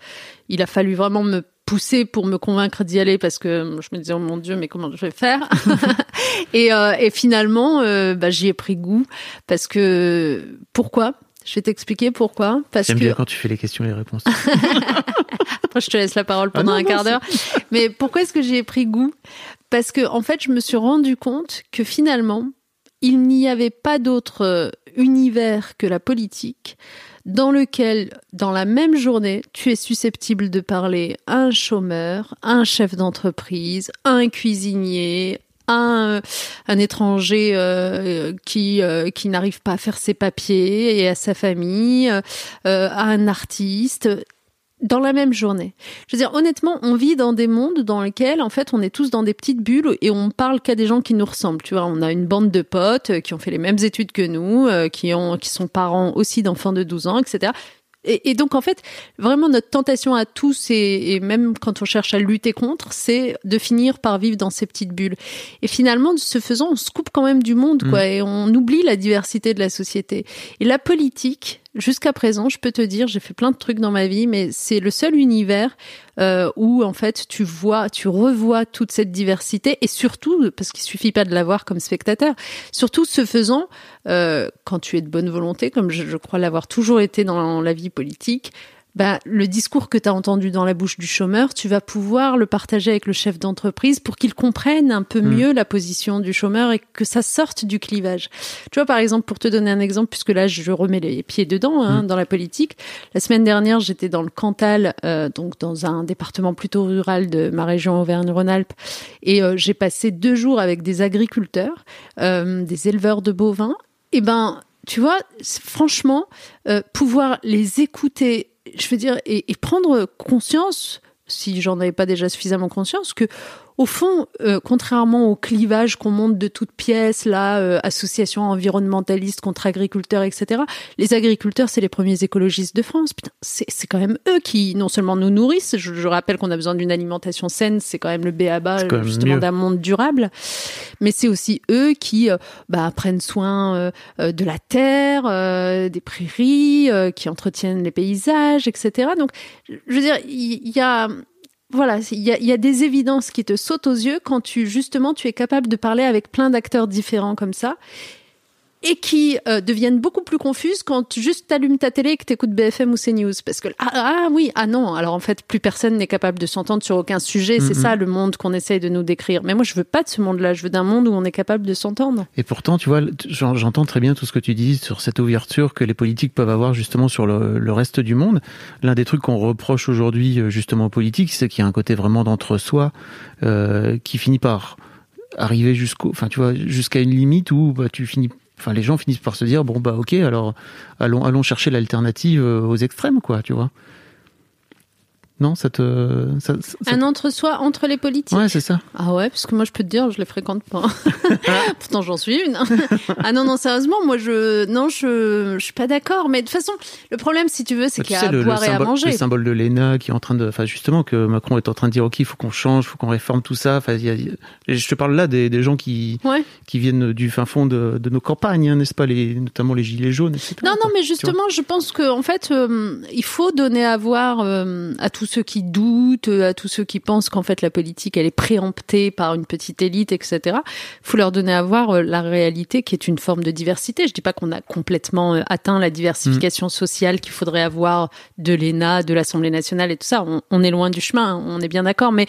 il a fallu vraiment me pousser pour me convaincre d'y aller parce que je me disais oh mon dieu mais comment je vais faire? Et, euh, et, finalement bah, j'y ai pris goût parce que pourquoi? Je vais t'expliquer pourquoi. Parce J'aime bien quand tu fais les questions et les réponses. Après je te laisse la parole pendant ah un quart d'heure. mais pourquoi est-ce que j'y ai pris goût? Parce que en fait, je me suis rendu compte que finalement, il n'y avait pas d'autre euh, univers que la politique dans lequel, dans la même journée, tu es susceptible de parler à un chômeur, à un chef d'entreprise, un cuisinier, un, étranger euh, qui euh, qui n'arrive pas à faire ses papiers et à sa famille, à un artiste dans la même journée. Je veux dire, honnêtement, on vit dans des mondes dans lesquels, en fait, on est tous dans des petites bulles et on parle qu'à des gens qui nous ressemblent. Tu vois, on a une bande de potes qui ont fait les mêmes études que nous, qui ont, qui sont parents aussi d'enfants de 12 ans, etc. Et, et, donc en fait, vraiment notre tentation à tous, et, et, même quand on cherche à lutter contre, c'est de finir par vivre dans ces petites bulles. Et finalement, de ce faisant, on se coupe quand même du monde, quoi, et on oublie la diversité de la société. Et la politique, jusqu'à présent, je peux te dire, j'ai fait plein de trucs dans ma vie, mais c'est le seul univers euh, où en fait tu vois, tu revois toute cette diversité et surtout, parce qu'il suffit pas de la voir comme spectateur, surtout ce faisant, euh, quand tu es de bonne volonté, comme je, je crois l'avoir toujours été dans la vie politique, bah, le discours que tu as entendu dans la bouche du chômeur, tu vas pouvoir le partager avec le chef d'entreprise pour qu'il comprenne un peu mieux la position du chômeur et que ça sorte du clivage. Tu vois, par exemple, pour te donner un exemple, puisque là, je remets les pieds dedans hein, dans la politique. La semaine dernière, j'étais dans le Cantal, euh, donc dans un département plutôt rural de ma région Auvergne-Rhône-Alpes, et euh, j'ai passé deux jours avec des agriculteurs, euh, des éleveurs de bovins. Et ben, tu vois, franchement, pouvoir les écouter je veux dire, et, et prendre conscience, si j'en avais pas déjà suffisamment conscience, que au fond, euh, contrairement au clivage qu'on monte de toutes pièces, là, euh, associations environnementalistes contre agriculteurs, etc., les agriculteurs, c'est les premiers écologistes de France. Putain, c'est, c'est quand même eux qui, non seulement nous nourrissent, je, je rappelle qu'on a besoin d'une alimentation saine, c'est quand même le B à bas, justement, d'un monde durable, mais c'est aussi eux qui euh, bah, prennent soin euh, de la terre, euh, des prairies, qui entretiennent les paysages, etc. Donc, je veux dire, il y, y a voilà, il y a, des évidences qui te sautent aux yeux quand tu justement tu es capable de parler avec plein d'acteurs différents comme ça et qui euh, deviennent beaucoup plus confuses quand juste t'allumes ta télé et que t'écoutes BFM ou CNews. Parce que, ah, ah, oui, ah non, alors en fait, plus personne n'est capable de s'entendre sur aucun sujet. C'est ça le monde qu'on essaye de nous décrire. Mais moi, je veux pas de ce monde-là. Je veux d'un monde où on est capable de s'entendre. Et pourtant, tu vois, j'entends très bien tout ce que tu dis sur cette ouverture que les politiques peuvent avoir justement sur le, le reste du monde. L'un des trucs qu'on reproche aujourd'hui euh, justement aux politiques, c'est qu'il y a un côté vraiment d'entre-soi euh, qui finit par arriver jusqu'au, enfin tu vois, jusqu'à une limite où bah, tu finis enfin les gens finissent par se dire bon bah ok alors allons allons chercher l'alternative euh, aux extrêmes quoi tu vois non ça te ça, ça... un entre-soi entre les politiques. Ouais c'est ça. Ah ouais parce que moi je peux te dire je les fréquente pas. Pourtant j'en suis une ah non non sérieusement moi je non je je suis pas d'accord. Mais de toute façon le problème si tu veux c'est bah, qu'il y a sais, à boire le et symbole, à manger. le symbole de l'ENA qui est en train de enfin justement que Macron est en train de dire ok il faut qu'on change il faut qu'on réforme tout ça. Enfin y a, je te parle là des, des gens qui ouais. qui viennent du fin fond de, de nos campagnes hein, n'est-ce pas les notamment les gilets jaunes etc non non mais justement je pense que en fait euh, il faut donner à voir euh, à tous ceux qui doutent à tous ceux qui pensent qu'en fait la politique elle est préemptée par une petite élite etc il faut leur donner à voir euh, la réalité qui est une forme de diversité je dis pas qu'on a complètement euh, atteint la diversification mmh. sociale qu'il faudrait avoir de l'ENA de l'Assemblée nationale et tout ça on, on est loin du chemin on est bien d'accord mais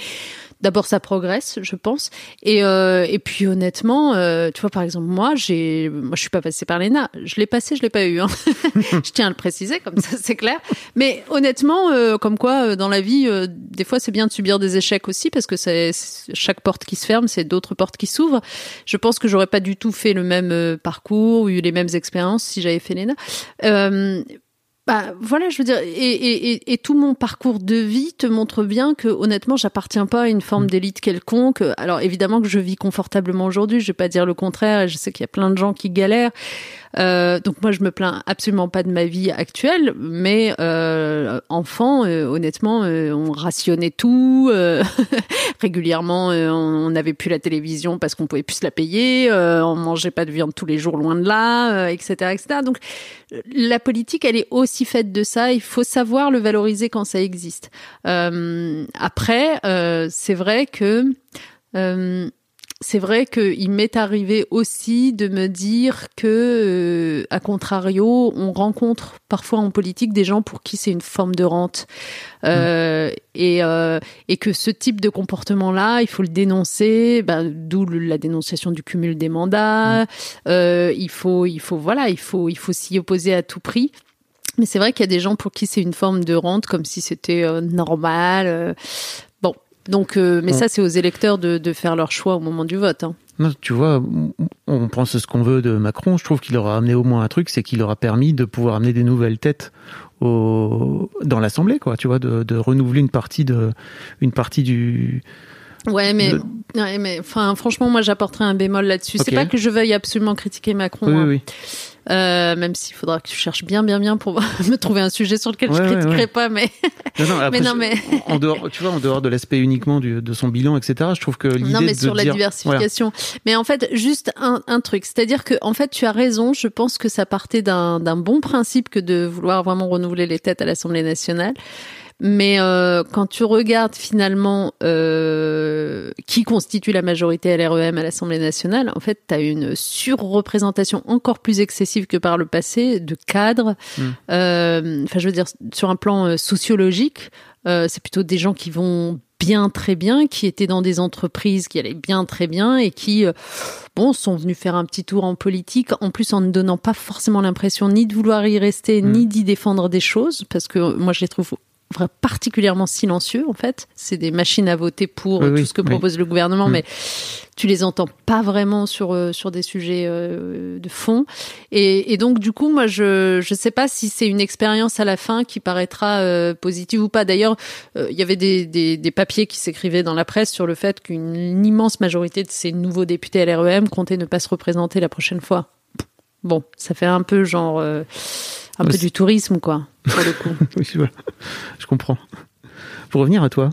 d'abord ça progresse, je pense. Et, euh, et puis honnêtement, euh, tu vois par exemple moi, j'ai, moi je suis pas passée par l'ENA, je l'ai passé, je l'ai pas eu. Hein. je tiens à le préciser comme ça, c'est clair. Mais honnêtement, euh, comme quoi euh, dans la vie, euh, des fois c'est bien de subir des échecs aussi parce que c'est chaque porte qui se ferme, c'est d'autres portes qui s'ouvrent. Je pense que j'aurais pas du tout fait le même euh, parcours, eu les mêmes expériences si j'avais fait l'ENA. Bah voilà, je veux dire, et, et, et, tout mon parcours de vie te montre bien que honnêtement, j'appartiens pas à une forme d'élite quelconque. Alors évidemment que je vis confortablement aujourd'hui, je vais pas dire le contraire. Et je sais qu'il y a plein de gens qui galèrent. Euh, donc moi, je me plains absolument pas de ma vie actuelle, mais euh, enfant, euh, honnêtement, euh, on rationnait tout euh, régulièrement. Euh, on n'avait plus la télévision parce qu'on pouvait plus la payer. on mangeait pas de viande tous les jours, loin de là, etc., etc. Donc la politique, elle est aussi faite de ça. Il faut savoir le valoriser quand ça existe. après, c'est vrai que c'est vrai qu'il m'est arrivé aussi de me dire que, euh, à contrario, on rencontre parfois en politique des gens pour qui c'est une forme de rente. Euh, mmh. et, euh, et que ce type de comportement-là, il faut le dénoncer, ben, d'où la dénonciation du cumul des mandats. Mmh. Euh, il faut, il faut, voilà, il faut, il faut s'y opposer à tout prix. Mais c'est vrai qu'il y a des gens pour qui c'est une forme de rente, comme si c'était normal. Donc, euh, mais ça, c'est aux électeurs de, de faire leur choix au moment du vote. Hein. Non, tu vois, on pense ce qu'on veut de Macron. Je trouve qu'il aura amené au moins un truc, c'est qu'il aura permis de pouvoir amener des nouvelles têtes au, dans l'Assemblée, quoi. Tu vois, de, de, renouveler une partie de, une partie du. Ouais, mais, ouais, mais, enfin, franchement, moi, j'apporterai un bémol là-dessus. C'est pas que je veuille absolument critiquer Macron. Oui, hein. oui. Euh, même s'il faudra que tu cherches bien, bien, bien pour me trouver un sujet sur lequel je ne critiquerai pas, mais. Non, non, après, mais non, mais. en dehors, tu vois, en dehors de l'aspect uniquement du, de son bilan, etc., je trouve que l'idée. Non, mais de sur la dire, diversification. Mais en fait, juste un, un truc. C'est-à-dire que, en fait, tu as raison. Je pense que ça partait d'un bon principe que de vouloir vraiment renouveler les têtes à l'Assemblée nationale. Mais euh, quand tu regardes finalement euh, qui constitue la majorité LREM à l'Assemblée nationale, en fait, tu as une surreprésentation encore plus excessive que par le passé de cadres. Mm. Euh, Enfin, je veux dire, sur un plan sociologique, c'est plutôt des gens qui vont bien très bien, qui étaient dans des entreprises qui allaient bien très bien et qui, euh, bon, sont venus faire un petit tour en politique, en plus en ne donnant pas forcément l'impression ni de vouloir y rester, Mm. ni d'y défendre des choses, parce que moi je les trouve particulièrement silencieux en fait. C'est des machines à voter pour Oui, euh, tout ce que oui. propose le gouvernement, Mm. mais tu les entends pas vraiment sur euh, sur des sujets euh, de fond. Et, et donc du coup, moi je je sais pas si c'est une expérience à la fin qui paraîtra euh, positive ou pas. D'ailleurs, euh, il y avait des, des des papiers qui s'écrivaient dans la presse sur le fait qu'une immense majorité de ces nouveaux députés LREM comptaient ne pas se représenter la prochaine fois. Bon, ça fait un peu genre euh, un peu du tourisme quoi pour le coup. Oui, voilà. Je comprends. Pour revenir à toi,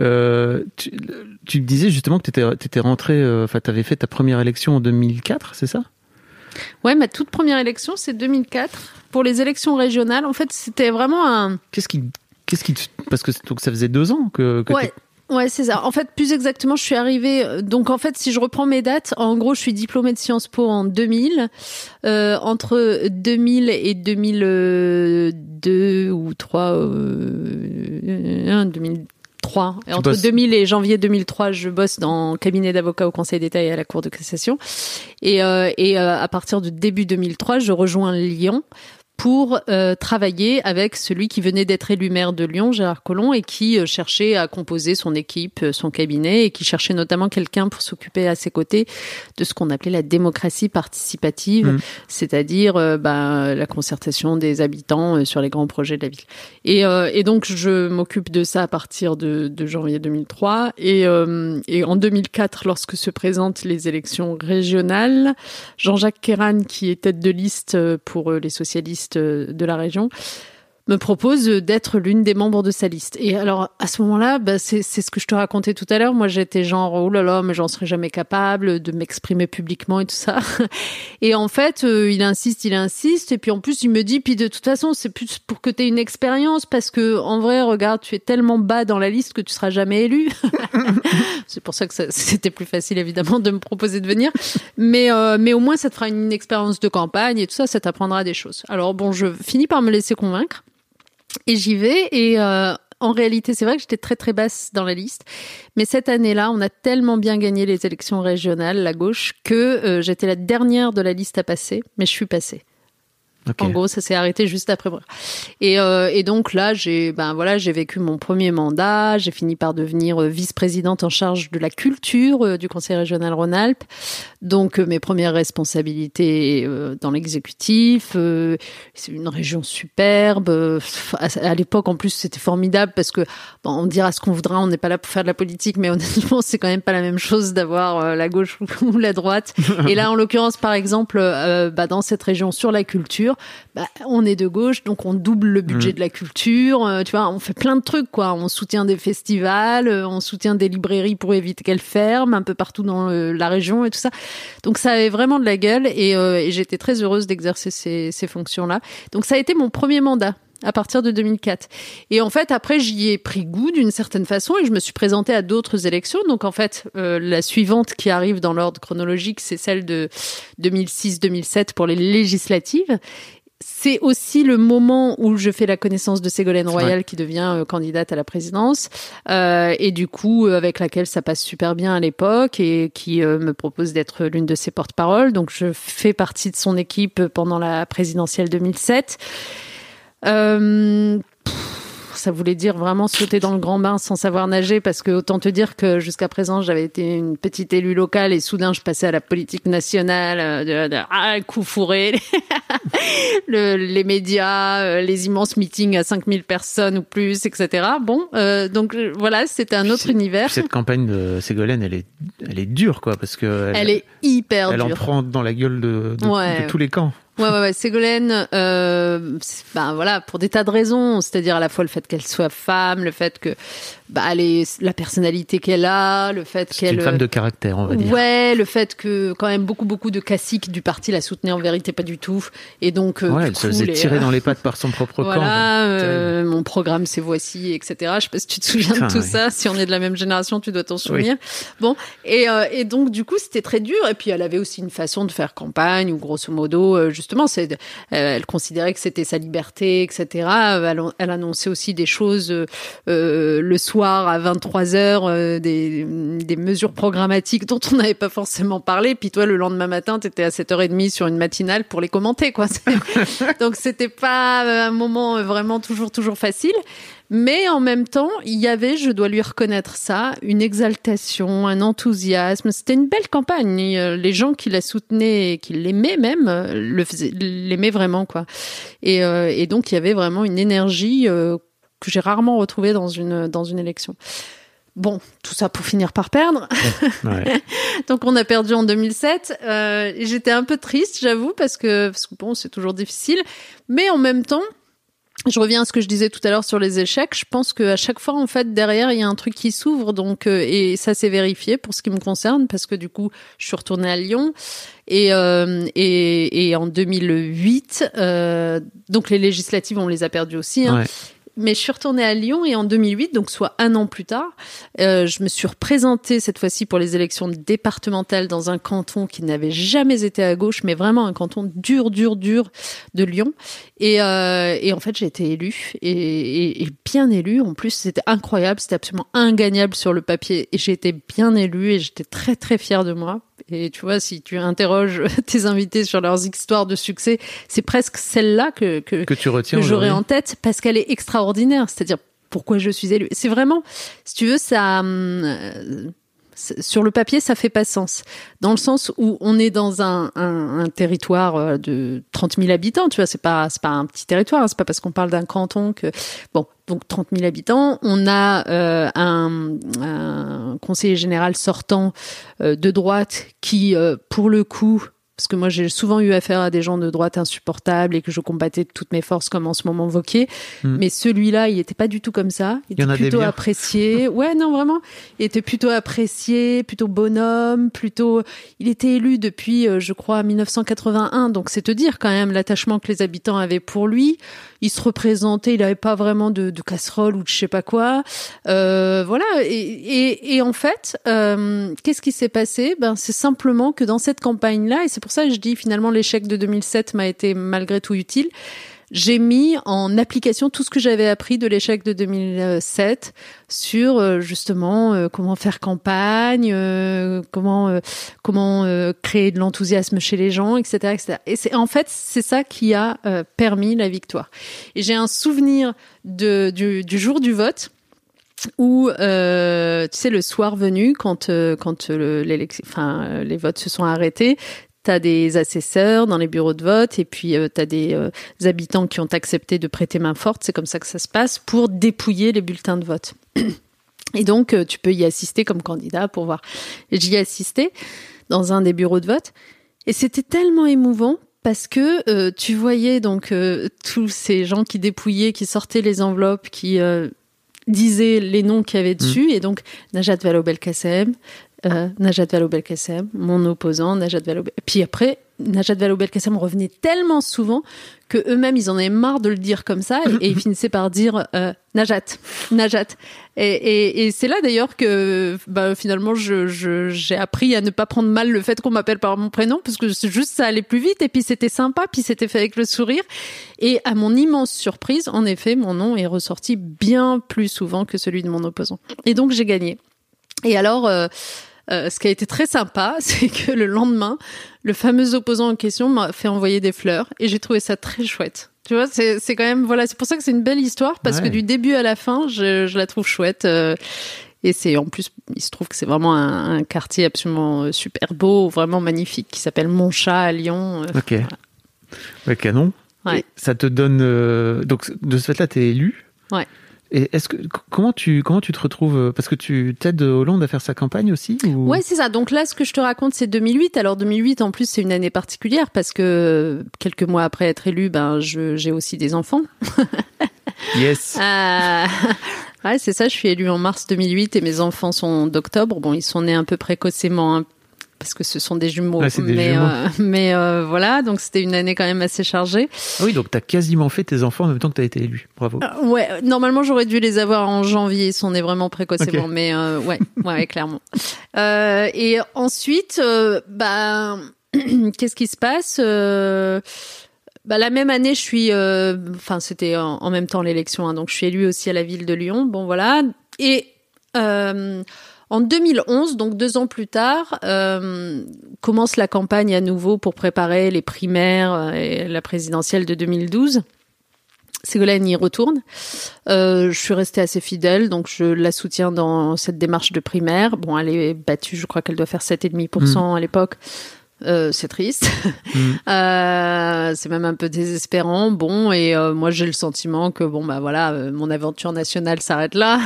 euh, tu, tu disais justement que tu étais, rentré, euh, enfin, tu avais fait ta première élection en 2004, c'est ça? Ouais, ma toute première élection, c'est 2004. Pour les élections régionales, en fait, c'était vraiment un. Qu'est-ce qui, qu'est-ce qui, parce que donc ça faisait deux ans que, que Ouais. Ouais, c'est ça. En fait, plus exactement, je suis arrivée. euh, Donc, en fait, si je reprends mes dates, en gros, je suis diplômée de Sciences Po en 2000. Euh, entre 2000 et 2002 ou 3, euh, 2003. Et entre bosses- 2000 et janvier 2003, je bosse dans cabinet d'avocat au Conseil d'État et à la Cour de cassation. Et, euh, et euh, à partir de début 2003, je rejoins Lyon pour euh, travailler avec celui qui venait d'être élu maire de Lyon, Gérard Collomb, et qui euh, cherchait à composer son équipe, euh, son cabinet, et qui cherchait notamment quelqu'un pour s'occuper à ses côtés de ce qu'on appelait la démocratie participative, Mhm. c'est-à-dire euh, bah, la concertation des habitants sur les grands projets de la ville. Et, euh, et donc je m'occupe de ça à partir de, de janvier 2003, et, euh, et en 2004, lorsque se présentent les élections régionales, Jean-Jacques Kéran, qui est tête de liste pour les socialistes euh, de la région, me propose euh, d'être l'une des membres de sa liste. Et alors, à ce moment-là, bah, c'est ce que je te racontais tout à l'heure. Moi, j'étais genre, oh là là, mais j'en serais jamais capable de m'exprimer publiquement et tout ça. Et en fait, euh, il insiste, il insiste. Et puis en plus, il me dit, puis de toute façon, c'est plus pour que tu aies une expérience, parce que en vrai, regarde, tu es tellement bas dans la liste que tu seras jamais élu. c'est pour ça que c'était plus facile, évidemment, de me proposer de venir. Mais, euh, mais au moins, ça te fera une expérience de campagne et tout ça, ça t'apprendra des choses. Alors bon, je finis par me laisser convaincre. Et j'y vais. Et euh, en réalité, c'est vrai que j'étais très très basse dans la liste. Mais cette année-là, on a tellement bien gagné les élections régionales, la gauche, que euh, j'étais la dernière de la liste à passer. Mais je suis passée. En gros, ça s'est arrêté juste après moi. Et, euh, et donc là, j'ai ben voilà, j'ai vécu mon premier mandat. J'ai fini par devenir euh, vice-présidente en charge de la culture euh, du Conseil régional Rhône-Alpes. Donc euh, mes premières responsabilités euh, dans l'exécutif. euh, c'est une région superbe. à, l'époque, en plus, c'était formidable parce que bon, on dira ce qu'on voudra. On n'est pas là pour faire de la politique, mais honnêtement, c'est quand même pas la même chose d'avoir la gauche ou, la droite. Et là, en l'occurrence, par exemple, bah, dans cette région sur la culture, bah, on est de gauche, donc on double le budget de la culture. tu vois, on fait plein de trucs, quoi. On soutient des festivals, on soutient des librairies pour éviter qu'elles ferment un peu partout dans la région et tout ça. Donc ça avait vraiment de la gueule et, euh, et j'étais très heureuse d'exercer ces, ces fonctions-là. Donc ça a été mon premier mandat à partir de 2004. Et en fait, après, j'y ai pris goût d'une certaine façon et je me suis présentée à d'autres élections. Donc en fait, euh, la suivante qui arrive dans l'ordre chronologique, c'est celle de 2006-2007 pour les législatives. C'est aussi le moment où je fais la connaissance de Ségolène Royal qui devient euh, candidate à la présidence euh, et du coup euh, avec laquelle ça passe super bien à l'époque et qui euh, me propose d'être l'une de ses porte-paroles. Donc je fais partie de son équipe pendant la présidentielle 2007. Pff, ça voulait dire vraiment sauter dans le grand bain sans savoir nager parce que autant te dire que jusqu'à présent j'avais été une petite élue locale et soudain je passais à la politique nationale, euh, de, de, ah, coup fourré, le, les médias, euh, les immenses meetings à 5000 personnes ou plus, etc. Bon, euh, donc voilà, c'était un autre univers. Cette campagne de Ségolène, elle est, elle est dure, quoi, parce que elle, elle est hyper elle dure. en prend dans la gueule de, de, Ouais. de tous les camps. Ouais, ouais, ouais. Ségolène, euh, ben voilà, pour des tas de raisons, c'est-à-dire à la fois le fait qu'elle soit femme, le fait que, bah, est, la personnalité qu'elle a, le fait C'est qu'elle, une femme de caractère, on va dire. ouais, le fait que quand même beaucoup, beaucoup de classiques du parti la soutenaient en vérité pas du tout, et donc, euh, Ouais, elle se faisait les- tirer dans les pattes par son propre camp. Voilà, Terrible. euh, mon programme c'est voici, etc. Je sais pas si tu te souviens Putain, de tout oui. ça. Si on est de la même génération, tu dois t'en souvenir. Bon, et, euh, et donc du coup c'était très dur. Et puis elle avait aussi une façon de faire campagne où grosso modo, euh, justement, c'est, euh, elle considérait que c'était sa liberté, etc. Euh, Elle, elle annonçait aussi des choses euh, euh, le soir à 23 heures, euh, des, des mesures programmatiques dont on n'avait pas forcément parlé. Puis toi, le lendemain matin, tu étais à 7h30 sur une matinale pour les commenter, quoi. Donc c'était pas euh, un moment euh, vraiment toujours toujours facile, mais en même temps, il y avait, je dois lui reconnaître ça, une exaltation, un enthousiasme. C'était une belle campagne. Euh, Les gens qui la soutenaient et qui l'aimaient même l'aimaient vraiment quoi. Et, et donc il y avait vraiment une énergie euh, que j'ai rarement retrouvée dans une dans une élection. Bon, tout ça pour finir par perdre. Ouais. Donc on a perdu en 2007. Euh, J'étais un peu triste, j'avoue, parce que, parce que bon, c'est toujours difficile. Mais en même temps, je reviens à ce que je disais tout à l'heure sur les échecs. Je pense qu'à chaque fois, en fait, derrière, il y a un truc qui s'ouvre. Donc, euh, et ça s'est vérifié pour ce qui me concerne, parce que du coup, je suis retournée à Lyon. Et, euh, et, et en 2008, euh, donc les législatives, on les a perdues aussi. Hein. Ouais. Mais je suis retournée à Lyon et en 2008, donc soit un an plus tard, euh, je me suis représentée cette fois-ci pour les élections départementales dans un canton qui n'avait jamais été à gauche, mais vraiment un canton dur, dur, dur de Lyon. Et, euh, et en fait, j'ai été élue et, et, et bien élue. En plus, c'était incroyable, c'était absolument ingagnable sur le papier. Et j'ai été bien élue et j'étais très, très fière de moi. Et tu vois, si tu interroges tes invités sur leurs histoires de succès, c'est presque celle-là que, que, Que tu retiens que j'aurais aujourd'hui. en tête parce qu'elle est extraordinaire. C'est-à-dire pourquoi je suis élue. C'est vraiment, si tu veux, ça. hum, sur le papier, ça fait pas sens. Dans le sens où on est dans un, territoire euh, de 30 000 habitants, tu vois, c'est pas, c'est pas un petit territoire, hein, c'est pas parce qu'on parle d'un canton que. Bon, donc 30 000 habitants. On a euh, un, conseiller général sortant euh, de droite qui, pour le coup, parce que moi j'ai souvent eu affaire à des gens de droite insupportables et que je combattais de toutes mes forces comme en ce moment Wauquiez. Hmm. Mais celui-là, il était pas du tout comme ça. Il était plutôt apprécié. Ouais, non, vraiment. Il était plutôt apprécié, plutôt bonhomme, plutôt. Il était élu depuis, euh, je crois, 1981. Donc c'est te dire quand même l'attachement que les habitants avaient pour lui. Il se représentait, il avait pas vraiment de, de casserole ou de je sais pas quoi. Euh, voilà. Et, et, et en fait, euh, qu'est-ce qui s'est passé? Ben c'est simplement que dans cette campagne-là, et c'est pour ça je dis finalement l'échec de 2007 m'a été malgré tout utile. J'ai mis en application tout ce que j'avais appris de l'échec de 2007 sur euh, justement euh, comment faire campagne, euh, comment comment créer de l'enthousiasme chez les gens, etc., etc. Et c'est en fait c'est ça qui a permis la victoire. Et j'ai un souvenir du, jour du vote où tu sais le soir venu quand quand les votes se sont arrêtés T'as des assesseurs dans les bureaux de vote et puis euh, t'as des euh, habitants qui ont accepté de prêter main forte, c'est comme ça que ça se passe, pour dépouiller les bulletins de vote. Et donc, euh, tu peux y assister comme candidat pour voir. J'y ai assisté dans un des bureaux de vote et c'était tellement émouvant parce que euh, tu voyais donc euh, tous ces gens qui dépouillaient, qui sortaient les enveloppes, qui euh, disaient les noms qu'il y avait dessus et donc Najat Vallaud-Belkacem, euh, Najat Vallaud-Belkacem, mon opposant, Najat Vallaud. Puis après, Najat Vallaud-Belkacem revenait tellement souvent que eux-mêmes ils en avaient marre de le dire comme ça et, ils finissaient par dire euh, Najat, Najat. Et, et, c'est là d'ailleurs que bah, finalement je, je, j'ai appris à ne pas prendre mal le fait qu'on m'appelle par mon prénom parce que juste ça allait plus vite et puis c'était sympa puis c'était fait avec le sourire et à mon immense surprise en effet mon nom est ressorti bien plus souvent que celui de mon opposant et donc j'ai gagné. Et alors euh, euh, ce qui a été très sympa, c'est que le lendemain, le fameux opposant en question m'a fait envoyer des fleurs et j'ai trouvé ça très chouette. Tu vois, c'est c'est quand même voilà, c'est pour ça que c'est une belle histoire parce que du début à la fin, je, je la trouve chouette. euh, et c'est en plus, il se trouve que c'est vraiment un, un quartier absolument euh, super beau, vraiment magnifique, qui s'appelle Montchat à Lyon. Ok. Ouais, canon. Ouais. Et ça te donne. euh, donc, de ce fait-là, tu es élu. Ouais. Et est-ce que comment tu comment tu te retrouves euh, parce que tu t'aides Hollande à faire sa campagne aussi ou... Ouais, c'est ça. Donc là, ce que je te raconte, c'est 2008. Alors 2008, en plus, c'est une année particulière parce que quelques mois après être élu, ben, je- j'ai aussi des enfants. Yes. Euh, ouais, c'est ça. Je suis élue en mars 2008 et mes enfants sont d'octobre. Bon, ils sont nés un peu précocement. hein, parce que ce sont des jumeaux, Ouais, c'est des mais jumeaux. euh, mais euh, voilà, donc c'était une année quand même assez chargée. Ah oui, donc tu as quasiment fait tes enfants en même temps que tu as été élu. Bravo. Euh, Ouais, normalement j'aurais dû les avoir en janvier, ils sont nés vraiment précocement, mais euh, ouais, ouais, clairement. Et ensuite, bah, qu'est-ce qui se passe bah, la même année, je suis, enfin c'était en, en même temps l'élection, hein, donc je suis élue aussi à la ville de Lyon. Bon voilà, et en 2011, donc deux ans plus tard, euh, commence la campagne à nouveau pour préparer les primaires euh, et la présidentielle de 2012. Ségolène y retourne. Euh, je suis restée assez fidèle, donc je la soutiens dans cette démarche de primaire. Bon, elle est battue, je crois qu'elle doit faire 7,5% à l'époque. Euh, c'est triste. Euh, c'est même un peu désespérant. Bon, et euh, moi j'ai le sentiment que bon bah voilà, mon aventure nationale s'arrête là.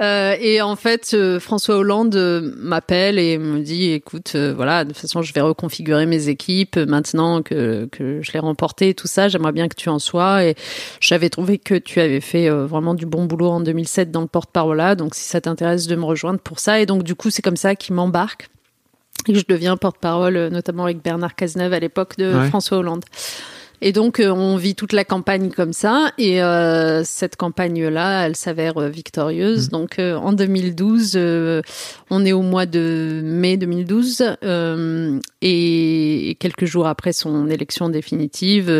Et en fait, François Hollande m'appelle et me dit écoute, voilà, de toute façon je vais reconfigurer mes équipes maintenant que que je l'ai remporté et tout ça. J'aimerais bien que tu en sois. Et j'avais trouvé que tu avais fait vraiment du bon boulot en 2007 dans le porte-parole là. Donc si ça t'intéresse de me rejoindre pour ça. Et donc du coup c'est comme ça qu'il m'embarque et que je deviens porte-parole, euh, notamment avec Bernard Cazeneuve à l'époque de Ouais. François Hollande. Et donc, euh, on vit toute la campagne comme ça. Et euh, cette campagne-là, elle s'avère euh, victorieuse. Donc, euh, en 2012, euh, on est au mois de mai 2012. euh, et quelques jours après son élection définitive,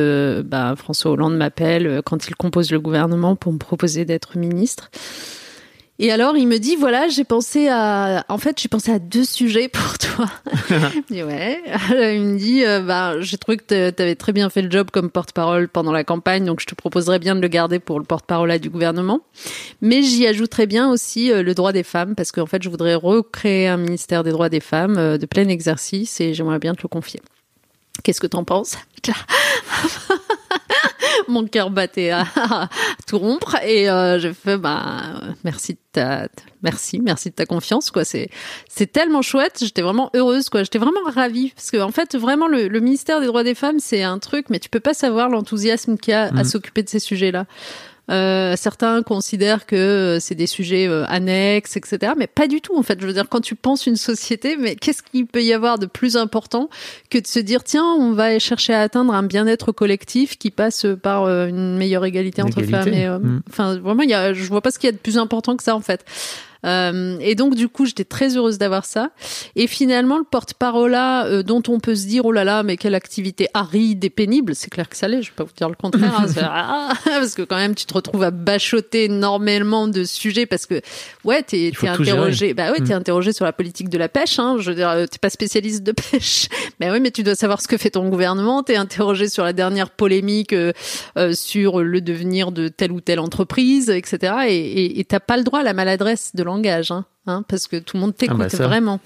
bah, François Hollande m'appelle quand il compose le gouvernement pour me proposer d'être ministre. Et alors, il me dit, voilà, j'ai pensé à, en fait, j'ai pensé à deux sujets pour toi. je dis, ouais. Alors, il me dit, euh, bah, j'ai trouvé que tu avais très bien fait le job comme porte-parole pendant la campagne, donc je te proposerais bien de le garder pour le porte-parole du gouvernement. Mais j'y ajouterais bien aussi euh, le droit des femmes, parce qu'en fait, je voudrais recréer un ministère des droits des femmes euh, de plein exercice et j'aimerais bien te le confier. Qu'est-ce que t'en penses Mon cœur battait à, à tout rompre et euh, je fais bah merci de ta merci merci de ta confiance quoi. C'est c'est tellement chouette. J'étais vraiment heureuse quoi. J'étais vraiment ravie parce que en fait vraiment le, le ministère des droits des femmes c'est un truc mais tu peux pas savoir l'enthousiasme qu'il y a à s'occuper de ces sujets là euh, certains considèrent que euh, c'est des sujets euh, annexes, etc. Mais pas du tout, en fait. Je veux dire, quand tu penses une société, mais qu'est-ce qu'il peut y avoir de plus important que de se dire, tiens, on va chercher à atteindre un bien-être collectif qui passe par euh, une meilleure égalité entre femmes et hommes? Mm. Enfin, vraiment, il y a, je vois pas ce qu'il y a de plus important que ça, en fait. Euh, et donc du coup, j'étais très heureuse d'avoir ça. Et finalement, le porte-parole là, euh, dont on peut se dire oh là là, mais quelle activité aride et pénible, c'est clair que ça l'est. Je vais pas vous dire le contraire, hein, ah, parce que quand même, tu te retrouves à bachoter énormément de sujets parce que ouais, t'es gérer. interrogé. Bah ouais, t'es Mm. interrogé sur la politique de la pêche. Hein, je veux dire, euh, t'es pas spécialiste de pêche, mais oui, mais tu dois savoir ce que fait ton gouvernement. T'es interrogé sur la dernière polémique euh, euh, sur le devenir de telle ou telle entreprise, etc. Et et- et t'as pas le droit à la maladresse de langage, hein, hein, parce que tout le monde t'écoute Ah bah vraiment.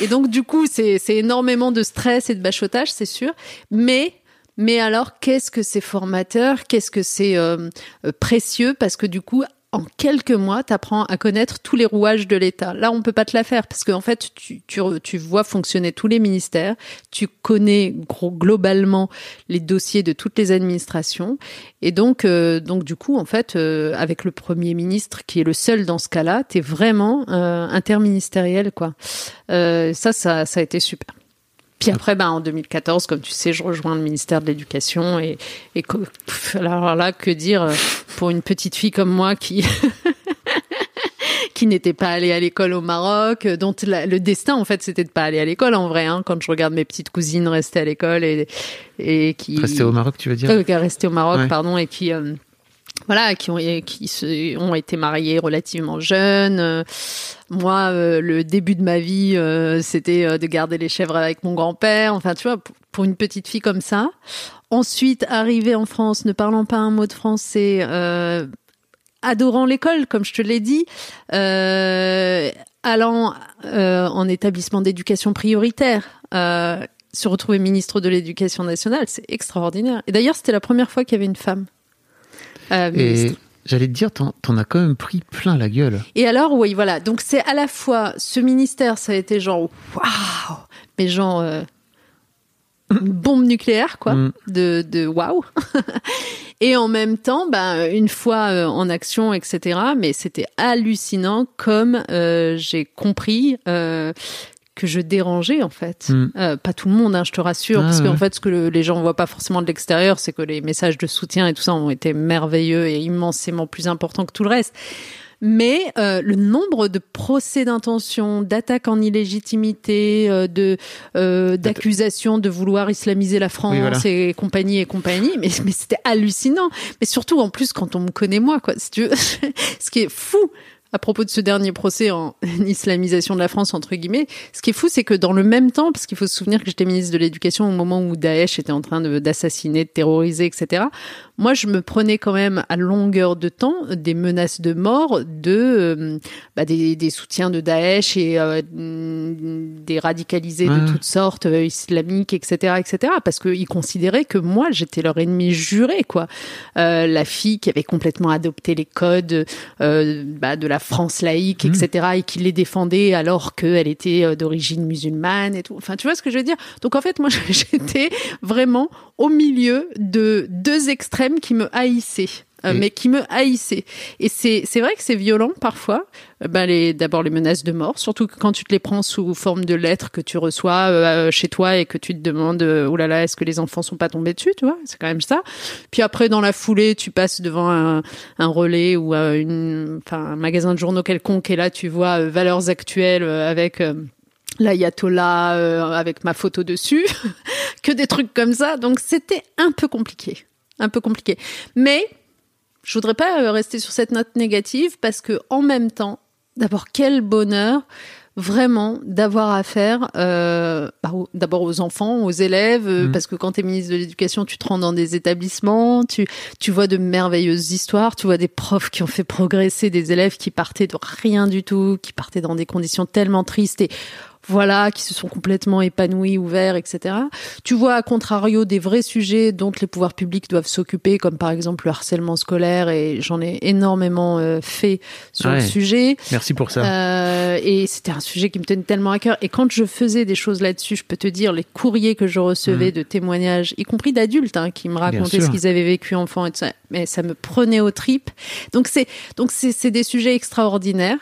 Et donc du coup, c'est c'est énormément de stress et de bachotage, c'est sûr. Mais mais alors, qu'est-ce que c'est formateur Qu'est-ce que c'est euh, euh, précieux? Parce que du coup, en quelques mois, tu apprends à connaître tous les rouages de l'État. Là, on peut pas te la faire parce qu'en fait, tu, tu, tu vois fonctionner tous les ministères, tu connais gros, globalement les dossiers de toutes les administrations, et donc, euh, donc du coup, en fait, euh, avec le Premier ministre qui est le seul dans ce cas-là, tu es vraiment euh, interministériel, quoi. Euh, ça, ça, ça a été super. Puis après, ben, en 2014, comme tu sais, je rejoins le ministère de l'Éducation et, et alors là, que dire euh, pour une petite fille comme moi qui qui n'était pas allée à l'école au Maroc, euh, dont la- le destin en fait c'était de pas aller à l'école en vrai. Hein, quand je regarde mes petites cousines rester à l'école et et qui Rester au Maroc, tu veux dire? Euh, resté au Maroc, Ouais. pardon, et qui euh, voilà, qui ont, se, été mariés relativement jeunes. Euh, moi, euh, le début de ma vie, euh, c'était de garder les chèvres avec mon grand-père. Enfin, tu vois, pour une petite fille comme ça. Ensuite, arriver en France, ne parlant pas un mot de français, adorant l'école, comme je te l'ai dit, allant en établissement d'éducation prioritaire. se retrouver ministre de l'Éducation nationale, c'est extraordinaire. Et d'ailleurs, c'était la première fois qu'il y avait une femme euh, et j'allais te dire, t'en, as quand même pris plein la gueule. Et alors, oui, voilà. Donc, c'est à la fois, ce ministère, ça a été genre, waouh, mais genre, euh, une bombe nucléaire, quoi, mm. de, de waouh. Et en même temps, bah, une fois euh, en action, etc. Mais c'était hallucinant comme j'ai compris que je dérangeais en fait. Hmm. Euh, pas tout le monde, hein, je te rassure, ah, parce qu'en fait, ce que les gens voient pas forcément de l'extérieur, c'est que les messages de soutien et tout ça ont été merveilleux et immensément plus importants que tout le reste. Mais euh, le nombre de procès d'intention, d'attaques en illégitimité, euh, de euh, d'accusations de vouloir islamiser la France et compagnie et compagnie, mais, mais c'était hallucinant. Mais surtout en plus quand on me connaît moi, quoi. Si tu veux, ce qui est fou, à propos de ce dernier procès en islamisation de la France, entre guillemets, ce qui est fou, c'est que dans le même temps, parce qu'il faut se souvenir que j'étais ministre de l'Éducation au moment où Daesh était en train d'assassiner, de, terroriser, etc., moi, je me prenais quand même à longueur de temps des menaces de mort de euh, bah, des, des, soutiens de Daesh et euh, des radicalisés de toutes sortes, euh, islamiques, etc., etc., parce qu'ils considéraient que moi, j'étais leur ennemi juré, quoi. la fille qui avait complètement adopté les codes bah, de la France laïque, etc., mmh. et qui les défendait alors qu'elle était d'origine musulmane et tout. Enfin, tu vois ce que je veux dire? Donc, en fait, moi, j'étais vraiment au milieu de deux extrêmes qui me haïssaient. Euh, mais qui me haïssaient. Et c'est c'est vrai que c'est violent parfois. Euh, ben les d'abord les menaces de mort, surtout quand tu te les prends sous forme de lettres que tu reçois euh, chez toi et que tu te demandes oh là là est-ce que les enfants sont pas tombés dessus, tu vois C'est quand même ça. Puis après dans la foulée, tu passes devant un, un relais ou une enfin un magasin de journaux quelconque et là tu vois valeurs actuelles avec l'ayatollah euh, avec ma photo dessus, que des trucs comme ça. Donc c'était un peu compliqué, un peu compliqué. Mais je voudrais pas euh, rester sur cette note négative parce que en même temps, d'abord quel bonheur vraiment d'avoir affaire euh, bah, d'abord aux enfants, aux élèves, euh, mmh. parce que quand tu es ministre de l'Éducation, tu te rends dans des établissements, tu, tu vois de merveilleuses histoires, tu vois des profs qui ont fait progresser des élèves qui partaient de rien du tout, qui partaient dans des conditions tellement tristes et voilà, qui se sont complètement épanouis, ouverts, etc. Tu vois, à contrario, des vrais sujets dont les pouvoirs publics doivent s'occuper, comme par exemple le harcèlement scolaire, et j'en ai énormément euh, fait sur le sujet. Merci pour ça. Euh, et c'était un sujet qui me tenait tellement à cœur. Et quand je faisais des choses là-dessus, je peux te dire, les courriers que je recevais mmh. de témoignages, y compris d'adultes, hein, qui me racontaient ce qu'ils avaient vécu enfant, et tout ça, mais ça me prenait aux tripes. Donc c'est donc c'est des sujets extraordinaires.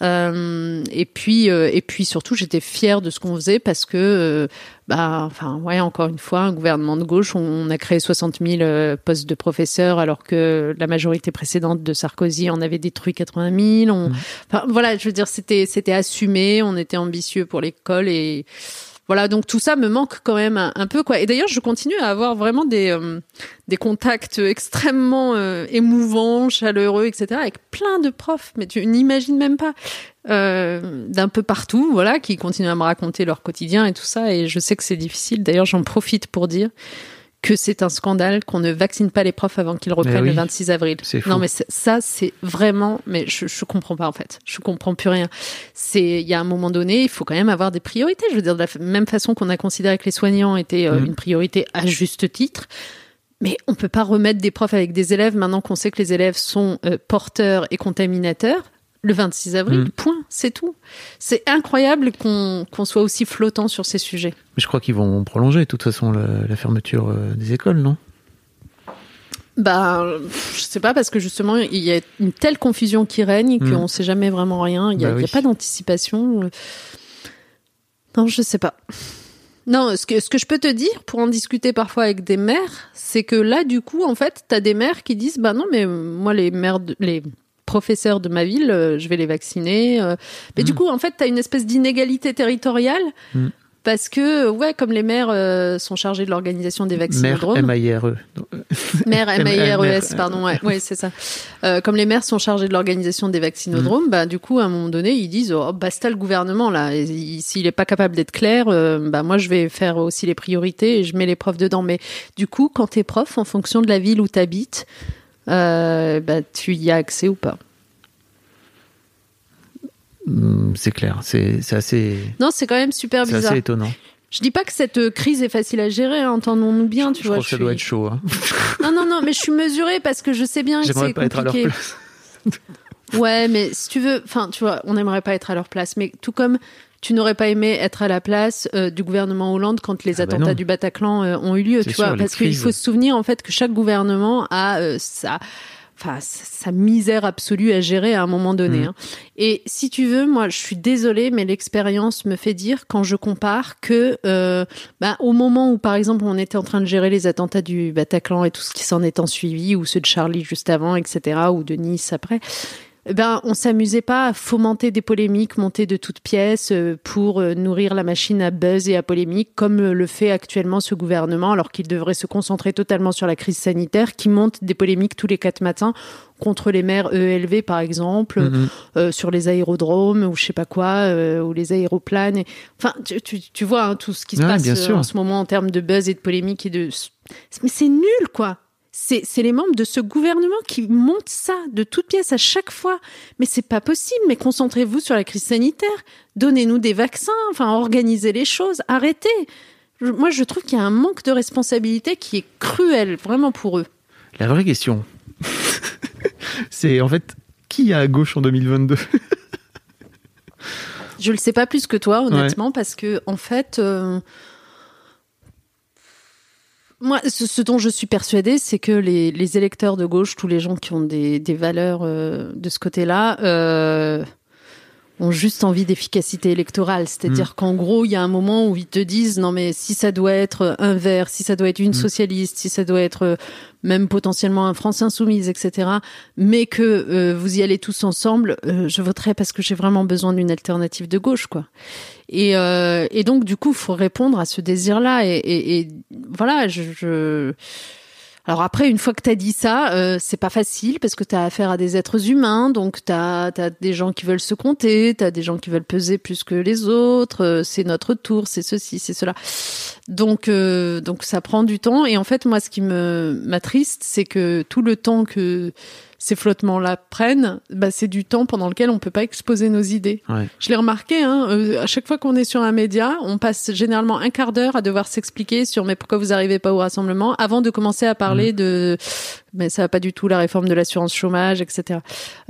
Euh, et puis euh, et puis surtout j'étais fière de ce qu'on faisait parce que euh, bah enfin ouais encore une fois un gouvernement de gauche on, a créé 60 000 postes de professeurs alors que la majorité précédente de Sarkozy en avait détruit 80 000 on, enfin, voilà je veux dire c'était c'était assumé on était ambitieux pour l'école et voilà, donc tout ça me manque quand même un, peu quoi. Et d'ailleurs, je continue à avoir vraiment des euh, des contacts extrêmement euh, émouvants, chaleureux, etc. avec plein de profs, mais tu n'imagines même pas euh, d'un peu partout, voilà, qui continuent à me raconter leur quotidien et tout ça. Et je sais que c'est difficile. D'ailleurs, j'en profite pour dire que c'est un scandale qu'on ne vaccine pas les profs avant qu'ils reprennent le 26 avril. Non, mais ça, c'est vraiment, mais je, je comprends pas en fait. Je comprends plus rien. C'est, il y a un moment donné, il faut quand même avoir des priorités. Je veux dire, de la même façon qu'on a considéré que les soignants étaient euh, mmh. une priorité à juste titre. Mais on peut pas remettre des profs avec des élèves maintenant qu'on sait que les élèves sont euh, porteurs et contaminateurs le 26 avril. Mm. Point, c'est tout. C'est incroyable qu'on soit aussi flottant sur ces sujets. Mais je crois qu'ils vont prolonger, de toute façon, la, fermeture euh, des écoles, non? Bah, je sais pas parce que justement il y a une telle confusion qui règne mm. qu'on ne sait jamais vraiment rien. Il n'y a, bah a, pas d'anticipation. Non, je sais pas. Non, ce que, ce que je peux te dire pour en discuter parfois avec des mères, c'est que là, du coup, en fait, tu as des mères qui disent, bah non, mais moi, les mères, de, les professeurs de ma ville, euh, je vais les vacciner. Euh. Mais du mm. coup, en fait, tu as une espèce d'inégalité territoriale. Mm. Parce que, ouais, comme les maires euh, sont chargés de l'organisation des Maire vaccinodromes. M-A-I-R-E. Maire M-A-I-R-E-S, M- pardon, ouais, ouais c'est ça. Euh, comme les maires sont chargés de l'organisation des vaccinodromes, bah, du coup, à un moment donné, ils disent, oh, basta le gouvernement, là. S'il est pas capable d'être clair, euh, bah, moi, je vais faire aussi les priorités et je mets les profs dedans. Mais du coup, quand t'es prof, en fonction de la ville où t'habites, euh, bah, tu y as accès ou pas. Hmm, C'est clair, c'est c'est assez, Non, c'est quand même super c'est bizarre. assez étonnant. Je dis pas que cette euh, crise est facile à gérer, hein, entendons-nous bien, tu je vois. crois que ça je doit être chaud. Hein. Non, non, non, mais je suis mesurée parce que je sais bien que J'aimerais c'est pas être à leur compliqué. place. Ouais, mais si tu veux, enfin, tu vois, on n'aimerait pas être à leur place, mais tout comme tu n'aurais pas aimé être à la place euh, du gouvernement Hollande quand les Ah bah attentats du Bataclan euh, ont eu lieu, tu sûr, vois, parce qu'il faut se souvenir en fait que chaque gouvernement a euh, sa Enfin, sa misère absolue à gérer à un moment donné. Mhm. hein. Et si tu veux, moi, je suis désolée, mais l'expérience me fait dire, quand je compare, que euh, bah, au moment où, par exemple, on était en train de gérer les attentats du Bataclan et tout ce qui s'en est en suivi, ou ceux de Charlie juste avant, etc., ou de Nice après, ben, on s'amusait pas à fomenter des polémiques montées de toutes pièces euh, pour euh, nourrir la machine à buzz et à polémique, comme euh, le fait actuellement ce gouvernement, alors qu'il devrait se concentrer totalement sur la crise sanitaire, qui monte des polémiques tous les quatre matins contre les maires ELV, par exemple, Mhm. euh, sur les aérodromes ou je sais pas quoi, euh, ou les aéroplanes. Et... Enfin, tu, tu, tu vois hein, tout ce qui se Ouais, passe euh, en ce moment en termes de buzz et de polémique et de. Mais c'est nul, quoi. C'est les membres de ce gouvernement qui montent ça de toutes pièces à chaque fois. Mais c'est pas possible. Mais concentrez-vous sur la crise sanitaire. Donnez-nous des vaccins. Enfin, organisez les choses. Arrêtez. Moi, je trouve qu'il y a un manque de responsabilité qui est cruel, vraiment pour eux. La vraie question, c'est en fait qui a à gauche en 2022 Je le sais pas plus que toi, honnêtement, parce que en fait, euh, moi, ce, dont je suis persuadée, c'est que les, électeurs de gauche, tous les gens qui ont des, des valeurs euh, de ce côté-là, euh, ont juste envie d'efficacité électorale. C'est-à-dire qu'en gros, il y a un moment où ils te disent non mais si ça doit être un vert, si ça doit être une socialiste, si ça doit être euh, même potentiellement un France insoumise, etc. Mais que euh, vous y allez tous ensemble, euh, je voterai parce que j'ai vraiment besoin d'une alternative de gauche, quoi. Et, euh, et donc du coup, il faut répondre à ce désir-là. Et, et, et voilà, je, je... Alors après, une fois que t'as dit ça, euh, c'est pas facile parce que t'as affaire à des êtres humains, donc t'as as des gens qui veulent se compter, t'as des gens qui veulent peser plus que les autres. euh, c'est notre tour, c'est ceci, c'est cela. Donc euh, donc ça prend du temps. Et en fait, moi, ce qui me m'attriste, c'est que tout le temps que ces flottements-là prennent, bah, c'est du temps pendant lequel on peut pas exposer nos idées. Ouais. Je l'ai remarqué, hein, euh, à chaque fois qu'on est sur un média, on passe généralement un quart d'heure à devoir s'expliquer sur mais pourquoi vous arrivez pas au rassemblement avant de commencer à parler de mais ça va pas du tout la réforme de l'assurance chômage, etc.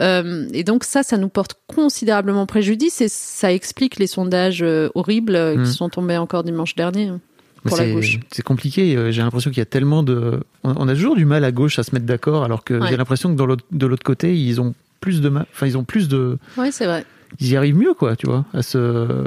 Euh, et donc ça, ça nous porte considérablement préjudice et ça explique les sondages euh, horribles euh, Mm. qui sont tombés encore dimanche dernier hein, pour la C'est- gauche. C'est compliqué. euh, J'ai l'impression qu'il y a tellement de. On a toujours du mal à gauche à se mettre d'accord, alors que Ouais. j'ai l'impression que dans de l'autre côté, ils ont plus de mal. Enfin, ils ont plus de. Ouais, c'est vrai. Ils y arrivent mieux, quoi, tu vois, à se,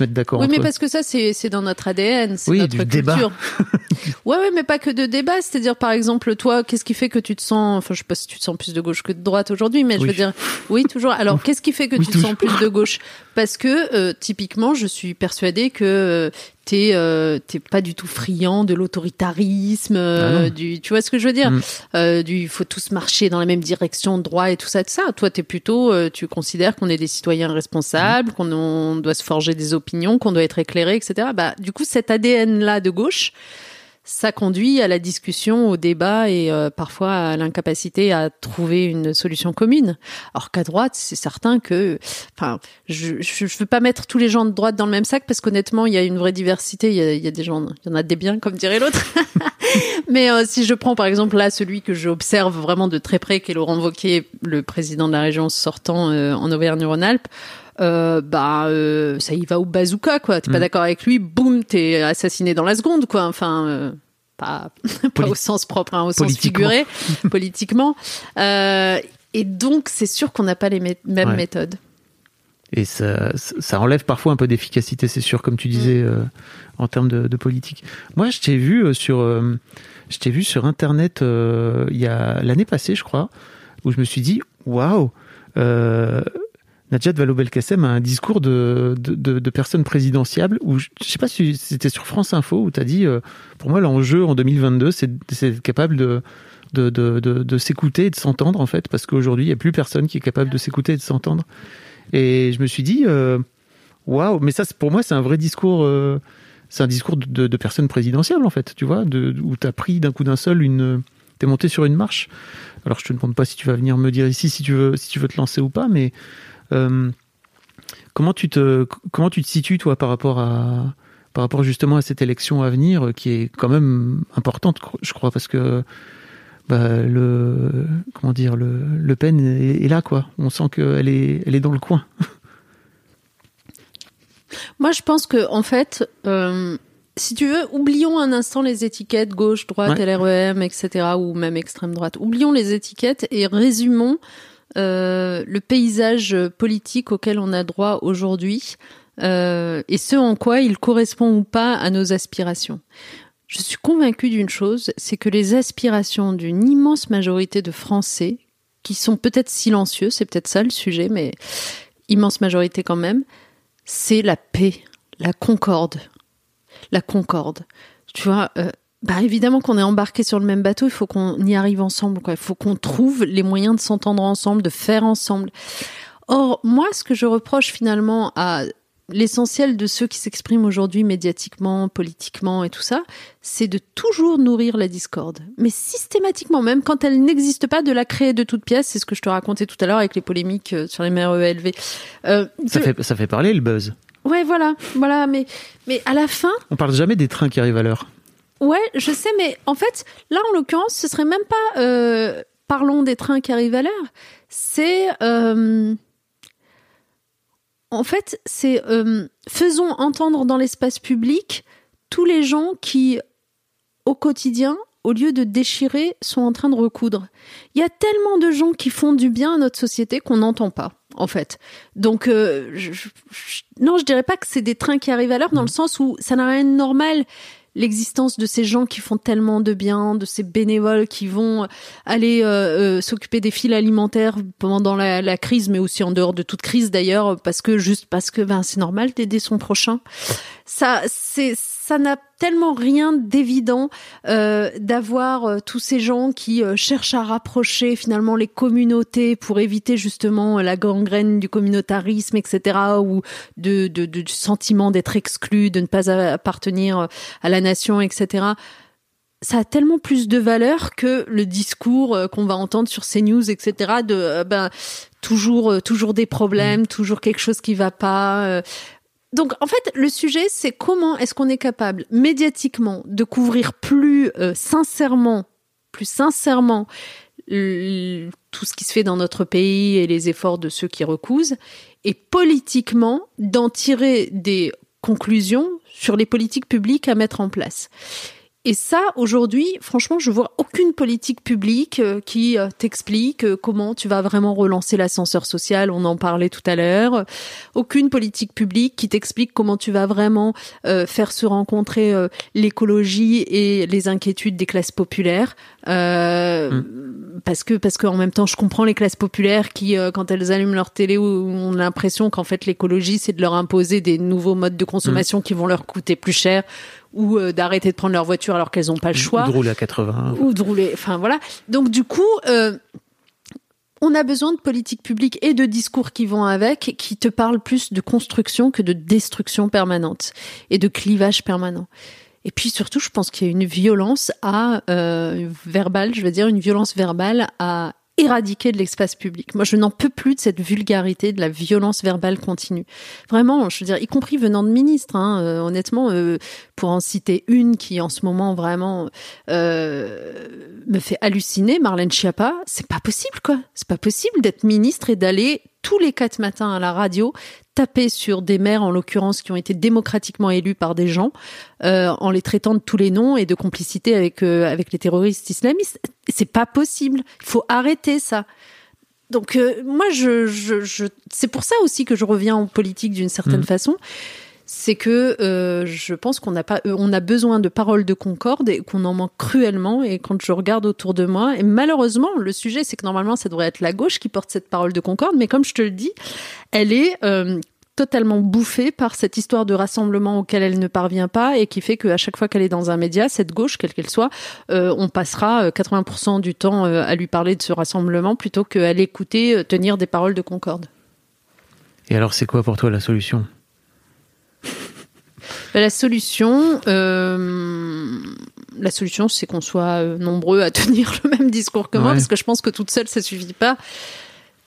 mettre d'accord. Oui, mais eux. parce que ça, c'est dans notre ADN, c'est Oui, notre du débat. culture. ouais, ouais, mais pas que de débat. C'est-à-dire, par exemple, toi, qu'est-ce qui fait que tu te sens, enfin, je sais pas si tu te sens plus de gauche que de droite aujourd'hui, mais je veux dire, oui, toujours. Alors, qu'est-ce qui fait que Oui, tu te sens plus de gauche Parce que, euh, typiquement, je suis persuadée que euh, t'es euh, t'es pas du tout friand de l'autoritarisme, euh, Ah du, tu vois ce que je veux dire? Mm. euh, Du, il faut tous marcher dans la même direction, droit et tout ça, tout ça. Toi, t'es plutôt, euh, tu considères qu'on est des citoyens Mm. responsables, qu'on on doit se forger des opinions, qu'on doit être éclairé, etc. Bah, du coup, cet ADN-là de gauche, ça conduit à la discussion, au débat et euh, parfois à l'incapacité à trouver une solution commune. Alors qu'à droite, c'est certain que, enfin, je, je veux pas mettre tous les gens de droite dans le même sac parce qu'honnêtement, il y a une vraie diversité. Il y a, y a des gens, il y en a des biens, comme dirait l'autre. Mais euh, si je prends par exemple là celui que j'observe vraiment de très près, qui est Laurent Wauquiez, le président de la région sortant euh, en Auvergne-Rhône-Alpes, euh, bah euh, ça y va au bazooka quoi. T'es pas Mm. d'accord avec lui, boum, t'es assassiné dans la seconde quoi. Enfin. euh, pas, au sens propre, hein, au sens figuré, politiquement. Et donc, c'est sûr qu'on n'a pas les mêmes Ouais. méthodes. Et ça, ça enlève parfois un peu d'efficacité, c'est sûr, comme tu disais, euh, en termes de, de politique. Moi, je t'ai vu sur, je t'ai vu sur Internet il y a l'année passée, je crois, où je me suis dit, waouh, Najat Vallaud-Belkacem a un discours de, de, de, de personne présidentiable où je, sais pas si c'était sur France Info où tu as dit euh, pour moi l'enjeu en 2022 c'est d'être capable de de, de, de, de s'écouter et de s'entendre en fait parce qu'aujourd'hui il n'y a plus personne qui est capable de s'écouter et de s'entendre. Et je me suis dit euh, waouh wow, mais ça pour moi c'est un vrai discours euh, c'est un discours de, de, personne présidentielle en fait tu vois de, où tu as pris d'un coup d'un seul une t'es monté sur une marche. Alors je te demande pas si tu vas venir me dire ici si tu veux si tu veux te lancer ou pas mais comment tu te comment tu te situes toi par rapport à par rapport justement à cette élection à venir qui est quand même importante je crois parce que bah, le comment dire le, le Pen est, est, là quoi on sent qu'elle est elle est dans le coin moi je pense que en fait euh, si tu veux, oublions un instant les étiquettes gauche, droite, ouais. LREM, etc., ou même extrême droite. Oublions les étiquettes et résumons euh, le paysage politique auquel on a droit aujourd'hui euh, et ce en quoi il correspond ou pas à nos aspirations. Je suis convaincue d'une chose, c'est que les aspirations d'une immense majorité de Français, qui sont peut-être silencieux, c'est peut-être ça le sujet, mais immense majorité quand même, c'est la paix, la concorde, la concorde. Tu vois, euh, bah évidemment qu'on est embarqué sur le même bateau, il faut qu'on y arrive ensemble. Quoi. Il faut qu'on trouve les moyens de s'entendre ensemble, de faire ensemble. Or, moi, ce que je reproche finalement à l'essentiel de ceux qui s'expriment aujourd'hui médiatiquement, politiquement et tout ça, c'est de toujours nourrir la discorde. Mais systématiquement, même quand elle n'existe pas, de la créer de toutes pièces. C'est ce que je te racontais tout à l'heure avec les polémiques sur les mères ELV. Euh, ça, de... fait, ça fait parler le buzz. Ouais, voilà, voilà, mais mais à la fin. On parle jamais des trains qui arrivent à l'heure. Ouais, je sais, mais en fait, là, en l'occurrence, ce serait même pas euh, parlons des trains qui arrivent à l'heure. C'est euh, en fait, c'est euh, faisons entendre dans l'espace public tous les gens qui, au quotidien, au lieu de déchirer, sont en train de recoudre. Il y a tellement de gens qui font du bien à notre société qu'on n'entend pas en fait. Donc, euh, je, je, non, je dirais pas que c'est des trains qui arrivent à l'heure, dans le sens où ça n'a rien de normal l'existence de ces gens qui font tellement de bien, de ces bénévoles qui vont aller euh, euh, s'occuper des fils alimentaires pendant la, crise, mais aussi en dehors de toute crise d'ailleurs, parce que juste parce que ben c'est normal d'aider son prochain. Ça, c'est ça n'a tellement rien d'évident euh, d'avoir euh, tous ces gens qui euh, cherchent à rapprocher finalement les communautés pour éviter justement la gangrène du communautarisme, etc., ou de, de, de du sentiment d'être exclu, de ne pas appartenir à la nation, etc ça a tellement plus de valeur que le discours qu'on va entendre sur CNews, etc. De ben toujours toujours des problèmes, toujours quelque chose qui va pas donc en fait, le sujet, c'est comment est-ce qu'on est capable médiatiquement de couvrir plus euh, sincèrement, plus sincèrement tout ce qui se fait dans notre pays et les efforts de ceux qui recousent, et politiquement d'en tirer des conclusions sur les politiques publiques à mettre en place. Et ça, aujourd'hui, franchement, je vois aucune politique publique euh, qui euh, t'explique euh, comment tu vas vraiment relancer l'ascenseur social. On en parlait tout à l'heure. Aucune politique publique qui t'explique comment tu vas vraiment faire se rencontrer l'écologie et les inquiétudes des classes populaires. Mmh. Parce que parce qu'en même temps, je comprends les classes populaires qui, quand elles allument leur télé, ont l'impression qu'en fait l'écologie, c'est de leur imposer des nouveaux modes de consommation mmh. qui vont leur coûter plus cher ou euh, d'arrêter de prendre leur voiture alors qu'elles n'ont pas le choix. Ou de rouler à 80. Ou de rouler, enfin voilà. Donc du coup, euh, on a besoin de politiques publiques et de discours qui vont avec, qui te parlent plus de construction que de destruction permanente et de clivage permanent. Et puis surtout, je pense qu'il y a une violence à euh, verbale, je veux dire une violence verbale à éradiquer de l'espace public. Moi, je n'en peux plus de cette vulgarité, de la violence verbale continue. Vraiment, je veux dire, y compris venant de ministres. Hein, euh, honnêtement, euh, pour en citer une qui en ce moment vraiment euh, me fait halluciner, Marlène Schiappa, c'est pas possible quoi. C'est pas possible d'être ministre et d'aller tous les quatre matins à la radio taper sur des maires, en l'occurrence, qui ont été démocratiquement élus par des gens, euh, en les traitant de tous les noms et de complicité avec euh, avec les terroristes islamistes. C'est pas possible. Il faut arrêter ça. Donc euh, moi, je, je, je c'est pour ça aussi que je reviens en politique d'une certaine mmh. façon c'est que euh, je pense qu'on n'a pas, on a besoin de paroles de concorde et qu'on en manque cruellement. Et quand je regarde autour de moi, et malheureusement, le sujet, c'est que normalement, ça devrait être la gauche qui porte cette parole de concorde, mais comme je te le dis, elle est euh, totalement bouffée par cette histoire de rassemblement auquel elle ne parvient pas et qui fait qu'à chaque fois qu'elle est dans un média, cette gauche, quelle qu'elle soit, euh, on passera 80% du temps à lui parler de ce rassemblement plutôt qu'à l'écouter tenir des paroles de concorde. Et alors, c'est quoi pour toi la solution? La solution, euh, la solution, c'est qu'on soit euh, nombreux à tenir le même discours que moi, parce que je pense que toute seule, ça suffit pas.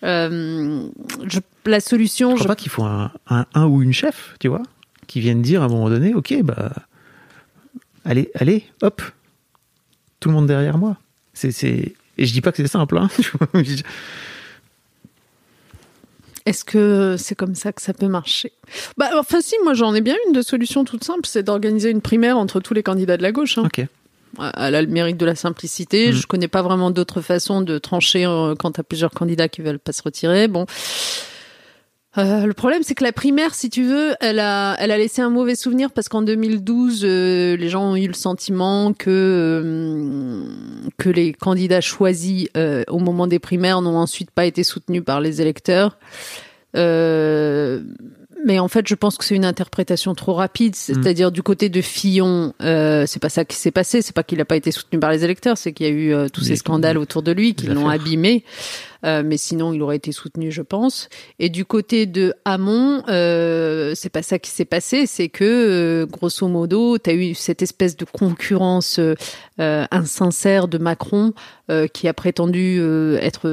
Euh, je, la solution, je crois pas qu'il faut un, un, ou une chef, tu vois, qui vienne dire à un moment donné, ok, bah, allez, allez, hop, tout le monde derrière moi. C'est, c'est, et je dis pas que c'est simple. Hein. Est-ce que c'est comme ça que ça peut marcher? Bah, enfin, si, moi j'en ai bien une de solution toute simple, c'est d'organiser une primaire entre tous les candidats de la gauche. Hein. Ok. Elle a le mérite de la simplicité. Mm. Je connais pas vraiment d'autres façons de trancher euh, quand t'as plusieurs candidats qui veulent pas se retirer. Bon. Euh, le problème, c'est que la primaire, si tu veux, elle a, elle a laissé un mauvais souvenir parce qu'en 2012, euh, les gens ont eu le sentiment que euh, que les candidats choisis au moment des primaires n'ont ensuite pas été soutenus par les électeurs. mais en fait, je pense que c'est une interprétation trop rapide. Mm. C'est-à-dire du côté de Fillon, c'est pas ça qui s'est passé. C'est pas qu'il n'a pas été soutenu par les électeurs, c'est qu'il y a eu tous ces scandales autour de lui qui l'ont abîmé. Euh, mais sinon il aurait été soutenu, je pense. Et du côté de Hamon, euh, c'est pas ça qui s'est passé, c'est que euh, grosso modo, tu as eu cette espèce de concurrence euh, insincère de Macron qui a prétendu être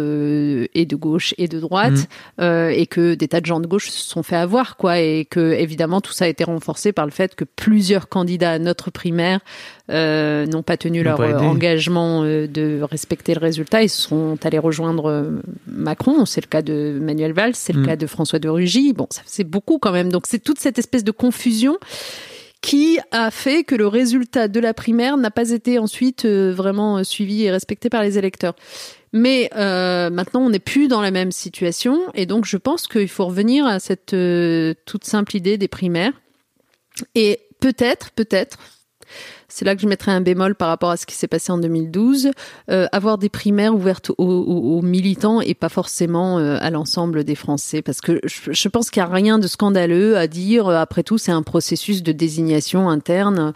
et de gauche et de droite, mmh. et que des tas de gens de gauche se sont fait avoir, quoi, et que évidemment tout ça a été renforcé par le fait que plusieurs candidats à notre primaire euh, n'ont pas tenu leur engagement euh, de respecter le résultat. Ils sont allés rejoindre euh, Macron. C'est le cas de Manuel Valls, c'est le mm. cas de François de Rugy. Bon, ça c'est beaucoup quand même. Donc c'est toute cette espèce de confusion qui a fait que le résultat de la primaire n'a pas été ensuite vraiment suivi et respecté par les électeurs. Mais euh, maintenant, on n'est plus dans la même situation, et donc je pense qu'il faut revenir à cette toute simple idée des primaires. Et peut-être, peut-être, c'est là que je mettrais un bémol par rapport à ce qui s'est passé en 2012. Euh, avoir des primaires ouvertes aux, militants et pas forcément euh, à l'ensemble des Français, parce que je, pense qu'il n'y a rien de scandaleux à dire. Après tout, c'est un processus de désignation interne.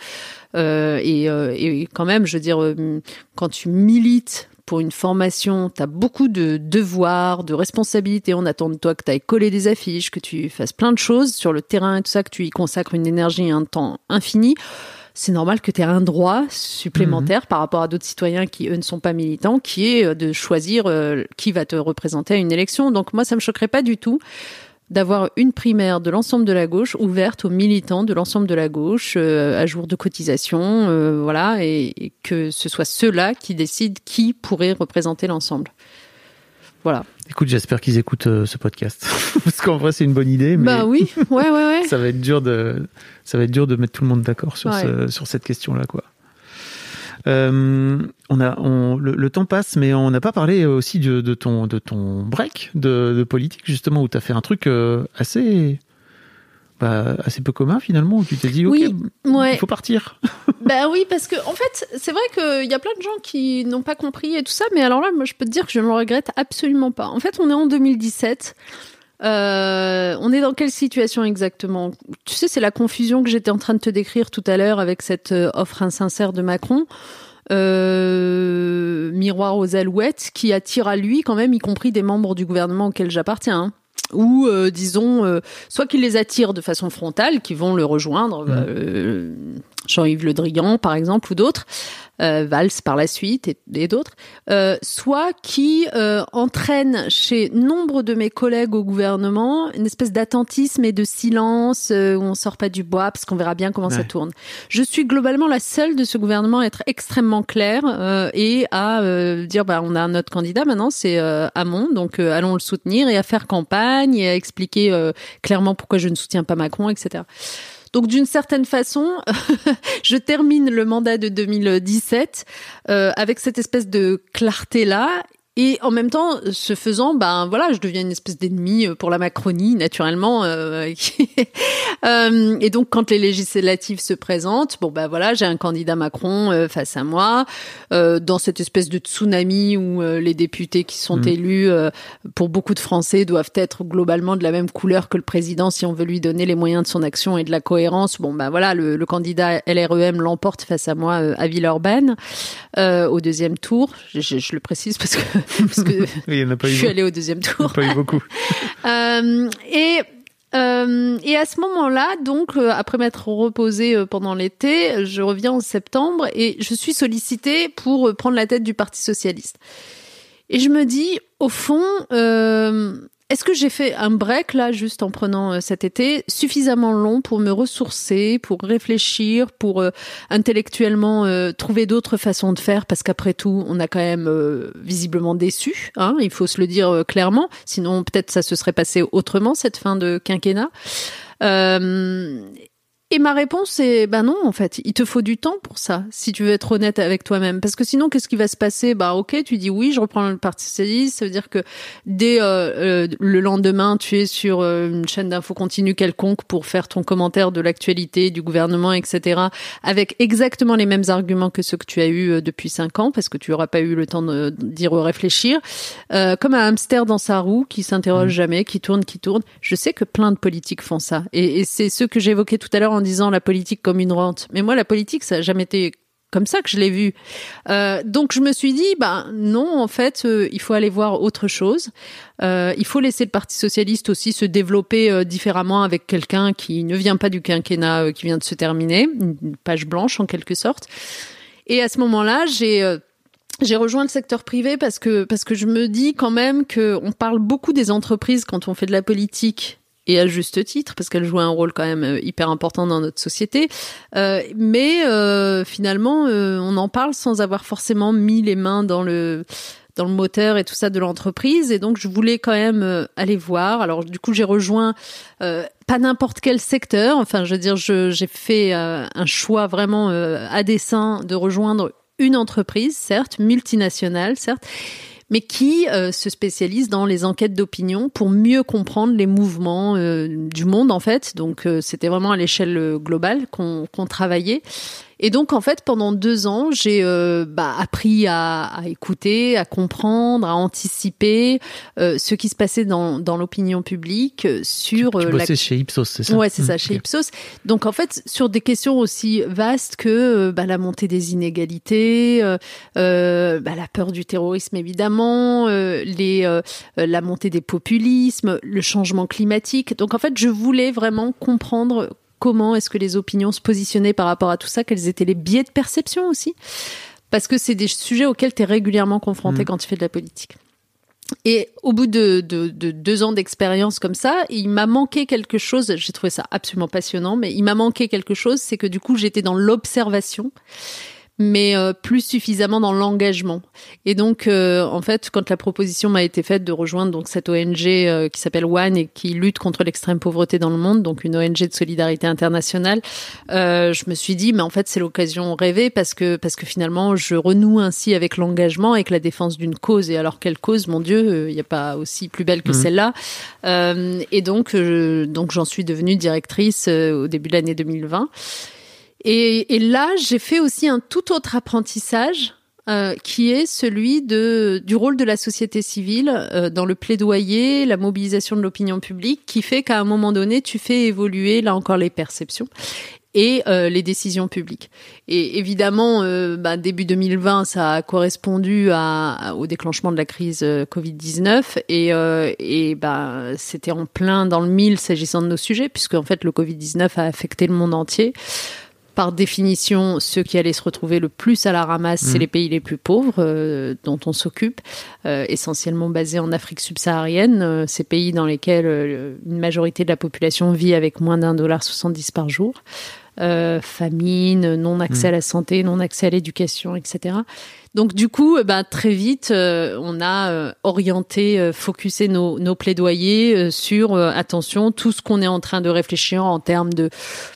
Euh, et, et, quand même, je veux dire, quand tu milites pour une formation, tu as beaucoup de devoirs, de responsabilités. On attend de toi que tu ailles coller des affiches, que tu fasses plein de choses sur le terrain et tout ça, que tu y consacres une énergie et un temps infini c'est normal que tu aies un droit supplémentaire mhm. par rapport à d'autres citoyens qui, eux, ne sont pas militants, qui est euh, de choisir euh, qui va te représenter à une élection. Donc moi, ça me choquerait pas du tout d'avoir une primaire de l'ensemble de la gauche ouverte aux militants de l'ensemble de la gauche euh, à jour de cotisation, voilà, et, et, que ce soit ceux-là qui décident qui pourrait représenter l'ensemble. Voilà. Écoute, j'espère qu'ils écoutent euh, ce podcast parce qu'en vrai c'est une bonne idée. Mais bah oui, ouais, ouais, ouais. ça va être dur de, ça va être dur de mettre tout le monde d'accord sur sur cette question-là, quoi. Euh, on a, on, le, temps passe, mais on n'a pas parlé aussi de, de, ton, de ton break de, de politique justement où tu as fait un truc euh, assez bah, assez peu commun finalement. Où tu t'es dit, ok, il faut partir. ben oui, parce que en fait, c'est vrai qu'il y a plein de gens qui n'ont pas compris et tout ça, mais alors là, moi, je peux te dire que je ne le regrette absolument pas. En fait, on est en 2017. Euh, on est dans quelle situation exactement? Tu sais, c'est la confusion que j'étais en train de te décrire tout à l'heure avec cette euh, offre insincère de Macron. Euh, miroir aux alouettes qui attire à lui quand même, y compris des membres du gouvernement auquel j'appartiens. Ou euh, disons euh, soit qu'ils les attirent de façon frontale, qui vont le rejoindre, mmh. Euh, Jean-Yves Le Drian par exemple ou d'autres, euh, Valls par la suite et, d'autres, euh, soit qui euh, entraîne chez nombre de mes collègues au gouvernement une espèce d'attentisme et de silence où on sort pas du bois parce qu'on verra bien comment ça tourne. Je suis globalement la seule de ce gouvernement à être extrêmement claire et à dire bah on a notre candidat maintenant c'est Hamon donc allons le soutenir et à faire campagne et à expliquer clairement pourquoi je ne soutiens pas Macron etc. Donc d'une certaine façon, je termine le mandat de 2017 euh, avec cette espèce de clarté là Et en même temps, ce faisant, ben voilà, je deviens une espèce d'ennemi pour la Macronie, naturellement. Euh, euh, et donc, quand les législatives se présentent, bon ben voilà, j'ai un candidat Macron euh, face à moi, euh, dans cette espèce de tsunami où euh, les députés qui sont Mmh. élus, euh, pour beaucoup de Français, doivent être globalement de la même couleur que le président si on veut lui donner les moyens de son action et de la cohérence. Bon ben voilà, le, le candidat LREM l'emporte face à moi euh, à Villeurbanne euh, au deuxième tour. Je, je- je le précise parce que parce que Oui, il y en a pas je eu suis beaucoup. allée au deuxième tour. Pas eu beaucoup. Euh, et euh, et à ce moment-là, donc euh, après m'être reposée euh, pendant l'été, je reviens en septembre et je suis sollicitée pour prendre la tête du Parti socialiste. Et je me dis, au fond, est-ce que j'ai fait un break là, juste en prenant euh, cet été, suffisamment long pour me ressourcer, pour réfléchir, pour euh, intellectuellement euh, trouver d'autres façons de faire? Parce qu'après tout, on a quand même visiblement déçu, hein, il faut se le dire clairement. Sinon, peut-être ça se serait passé autrement cette fin de quinquennat. Et ma réponse est ben non en fait, il te faut du temps pour ça si tu veux être honnête avec toi-même parce que sinon qu'est-ce qui va se passer? Bah OK, tu dis oui, je reprends le parti socialiste, ça veut dire que dès euh, euh, le lendemain, tu es sur euh, une chaîne d'infos continue quelconque pour faire ton commentaire de l'actualité du gouvernement etc. avec exactement les mêmes arguments que ceux que tu as eu depuis cinq ans parce que tu auras pas eu le temps d'y réfléchir euh, comme un hamster dans sa roue qui s'interroge jamais, qui tourne, qui tourne. Je sais que plein de politiques font ça. Et, et c'est ce que j'évoquais tout à l'heure en disant la politique comme une rente. Mais moi, la politique, ça n'a jamais été comme ça que je l'ai vu. Euh, donc je me suis dit, bah non, en fait, euh, il faut aller voir autre chose. Euh, il faut laisser le Parti socialiste aussi se développer différemment avec quelqu'un qui ne vient pas du quinquennat qui vient de se terminer, une page blanche en quelque sorte. Et à ce moment-là, j'ai j'ai rejoint le secteur privé parce que parce que je me dis quand même que on parle beaucoup des entreprises quand on fait de la politique et à juste titre parce qu'elles jouent un rôle quand même euh, hyper important dans notre société. Euh, mais euh, finalement, euh, on en parle sans avoir forcément mis les mains dans le dans le moteur et tout ça de l'entreprise. Et donc je voulais quand même euh, aller voir. Alors du coup j'ai rejoint euh, pas n'importe quel secteur. Enfin je veux dire j'ai fait euh, un choix vraiment euh, à dessein de rejoindre une entreprise certes multinationale certes mais qui euh, se spécialise dans les enquêtes d'opinion pour mieux comprendre les mouvements euh, du monde en fait. Donc euh, c'était vraiment à l'échelle globale qu'on travaillait. Et donc en fait pendant deux ans j'ai euh, bah, appris à, à écouter, à comprendre, à anticiper euh, ce qui se passait dans, dans l'opinion publique euh, sur Tu la bossais chez Ipsos, c'est ça? Ouais, c'est ça, Mmh, chez ok. Ipsos. Donc en fait, sur des questions aussi vastes que bah, la montée des inégalités, euh, bah, la peur du terrorisme évidemment, les, la montée des populismes, le changement climatique. Donc en fait, je voulais vraiment comprendre comment est-ce que les opinions se positionnaient par rapport à tout ça, quels étaient les biais de perception aussi, parce que c'est des sujets auxquels tu es régulièrement confronté Mm. quand tu fais de la politique. Et au bout de, de, de deux ans d'expérience comme ça, il m'a manqué quelque chose. J'ai trouvé ça absolument passionnant, mais il m'a manqué quelque chose, c'est que du coup j'étais dans l'observation, mais euh, plus suffisamment dans l'engagement. Et donc, euh, en fait, quand la proposition m'a été faite de rejoindre donc cette ONG euh, qui s'appelle One et qui lutte contre l'extrême pauvreté dans le monde, donc une ONG de solidarité internationale, euh, je me suis dit, mais en fait, c'est l'occasion rêvée parce que parce que finalement, je renoue ainsi avec l'engagement, avec la défense d'une cause. Et alors quelle cause, mon Dieu, il n'y a pas aussi plus belle que Mhm. celle-là. Euh, et donc, euh, donc j'en suis devenue directrice euh, au début de l'année 2020. Et, et là, j'ai fait aussi un tout autre apprentissage. euh, qui est celui de du rôle de la société civile euh, dans le plaidoyer, la mobilisation de l'opinion publique, qui fait qu'à un moment donné, tu fais évoluer là encore les perceptions et euh, les décisions publiques. Et évidemment, euh, bah, début 2020, ça a correspondu à, au déclenchement de la crise euh, Covid-19 et, euh, et bah, c'était en plein dans le mille s'agissant de nos sujets, puisque en fait le Covid-19 a affecté le monde entier. Par définition, ceux qui allaient se retrouver le plus à la ramasse, c'est Mhm. les pays les plus pauvres euh, dont on s'occupe, euh, essentiellement basés en Afrique subsaharienne, euh, ces pays dans lesquels une majorité de la population vit avec moins d'un dollar 70 par jour. Euh, famine, non accès à la santé, non accès à l'éducation, etc. Donc du coup, bah, très vite, euh, on a euh, orienté, euh, focusé nos, nos plaidoyers sur attention, tout ce qu'on est en train de réfléchir en termes de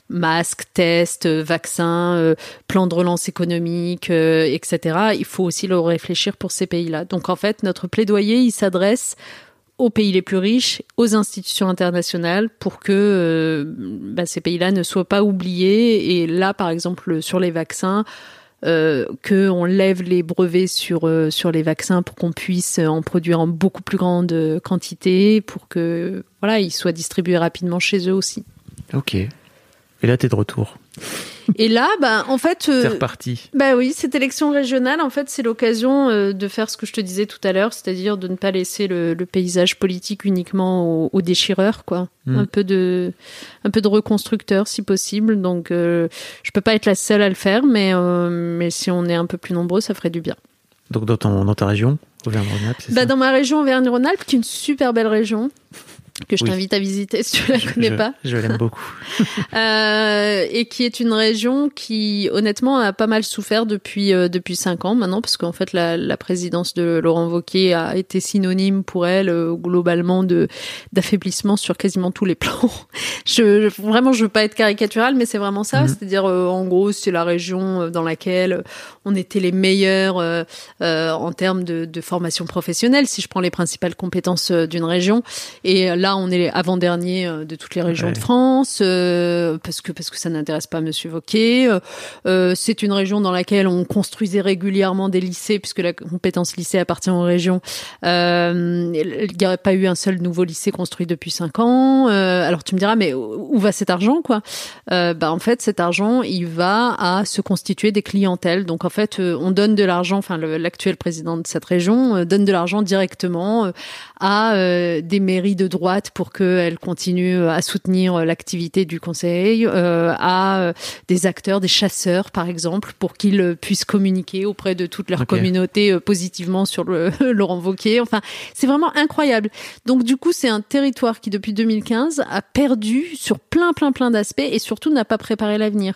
masques, tests, vaccins, plan de relance économique, etc. Il faut aussi le réfléchir pour ces pays-là. Donc en fait, notre plaidoyer, il s'adresse aux pays les plus riches, aux institutions internationales, pour que bah, ces pays-là ne soient pas oubliés. Et là, par exemple, sur les vaccins, euh, qu'on lève les brevets sur, euh, sur les vaccins pour qu'on puisse en produire en beaucoup plus grande quantité, pour que voilà, ils soient distribués rapidement chez eux aussi. Ok. Et là, tu es de retour. Et là, bah, en fait, euh, c'est reparti. Bah oui, cette élection régionale, en fait, c'est l'occasion euh, de faire ce que je te disais tout à l'heure, c'est-à-dire de ne pas laisser le, paysage politique uniquement aux, déchireurs, quoi. Hmm. Un peu de, un peu de reconstructeur, si possible. Donc, euh, je peux pas être la seule à le faire, mais, mais si on est un peu plus nombreux, ça ferait du bien. Donc, dans, dans ta région, Auvergne-Rhône-Alpes, bah, Dans ma région Auvergne-Rhône-Alpes, qui est une super belle région que je t'invite à visiter si tu la connais pas. Je l'aime beaucoup. euh, et qui est une région qui, honnêtement, a pas mal souffert depuis euh, depuis cinq ans maintenant, parce qu'en fait, la, la, présidence de Laurent Wauquiez a été synonyme pour elle euh, globalement de d'affaiblissement sur quasiment tous les plans. je vraiment, je veux pas être caricaturale, mais c'est vraiment ça. Mhm. C'est-à-dire, euh, en gros, c'est la région dans laquelle on était les meilleurs en termes de, de formation professionnelle. Si je prends les principales compétences d'une région, et là on est avant-dernier euh, de toutes les régions de France euh, parce que parce que ça n'intéresse pas Monsieur Vauquier. Euh, c'est une région dans laquelle on construisait régulièrement des lycées puisque la compétence lycée appartient aux régions. il n'y aurait pas eu un seul nouveau lycée construit depuis cinq ans. alors tu me diras mais où va cet argent quoi? Bah en fait cet argent il va à se constituer des clientèles. Donc en fait on donne de l'argent. Enfin l'actuel président de cette région donne de l'argent directement à des mairies de droite pour qu'elle continue à soutenir l'activité du conseil, euh, à euh, des acteurs, des chasseurs par exemple, pour qu'ils puissent communiquer auprès de toute leur communauté euh, positivement sur le, Laurent Wauquiez. Enfin, c'est vraiment incroyable. Donc du coup, c'est un territoire qui depuis 2015 a perdu sur plein plein plein d'aspects et surtout n'a pas préparé l'avenir.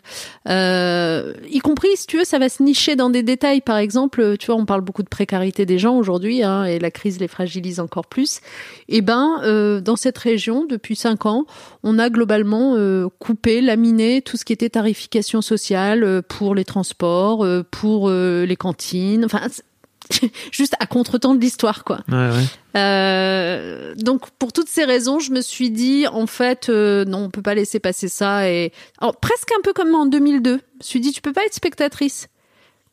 Euh, y compris, si tu veux, ça va se nicher dans des détails. Par exemple, tu vois, on parle beaucoup de précarité des gens aujourd'hui hein, et la crise les fragilise encore plus. Et eh ben, euh, dans cette région, depuis cinq ans, on a globalement euh, coupé, laminé tout ce qui était tarification sociale euh, pour les transports, euh, pour les cantines, enfin juste à contretemps de l'histoire, quoi. Ouais, ouais. Euh, donc pour toutes ces raisons, je me suis dit en fait non, on peut pas laisser passer ça et Alors, presque un peu comme en 2002. Je me suis dit tu peux pas être spectatrice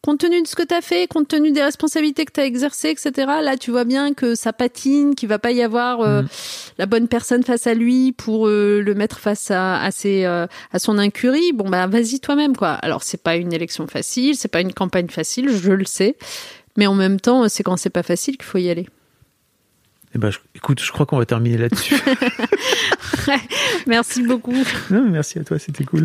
compte tenu de ce que tu as fait, compte tenu des responsabilités que tu as exercées, etc., là, tu vois bien que ça patine, qu'il va pas y avoir euh, mm. la bonne personne face à lui pour euh, le mettre face à, à, ses, euh, à son incurie. Bon, bah, vas-y toi-même, quoi. Alors, c'est pas une élection facile, c'est pas une campagne facile, je le sais. Mais en même temps, c'est quand c'est pas facile qu'il faut y aller. Eh ben, écoute, je crois qu'on va terminer là-dessus. merci beaucoup. Non, merci à toi, c'était cool.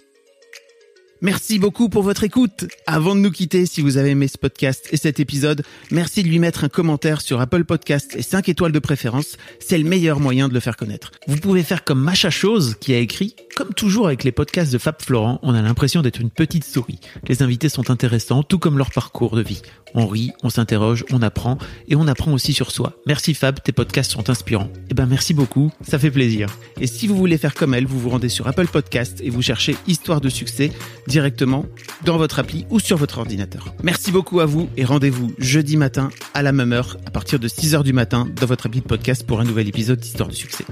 Merci beaucoup pour votre écoute. Avant de nous quitter, si vous avez aimé ce podcast et cet épisode, merci de lui mettre un commentaire sur Apple Podcast et 5 étoiles de préférence. C'est le meilleur moyen de le faire connaître. Vous pouvez faire comme Macha Chose qui a écrit comme toujours avec les podcasts de Fab Florent, on a l'impression d'être une petite souris. Les invités sont intéressants, tout comme leur parcours de vie. On rit, on s'interroge, on apprend, et on apprend aussi sur soi. Merci Fab, tes podcasts sont inspirants. Eh ben merci beaucoup, ça fait plaisir. Et si vous voulez faire comme elle, vous vous rendez sur Apple Podcast et vous cherchez Histoire de succès directement dans votre appli ou sur votre ordinateur. Merci beaucoup à vous et rendez-vous jeudi matin à la même heure à partir de 6h du matin dans votre appli de podcast pour un nouvel épisode d'Histoire de succès.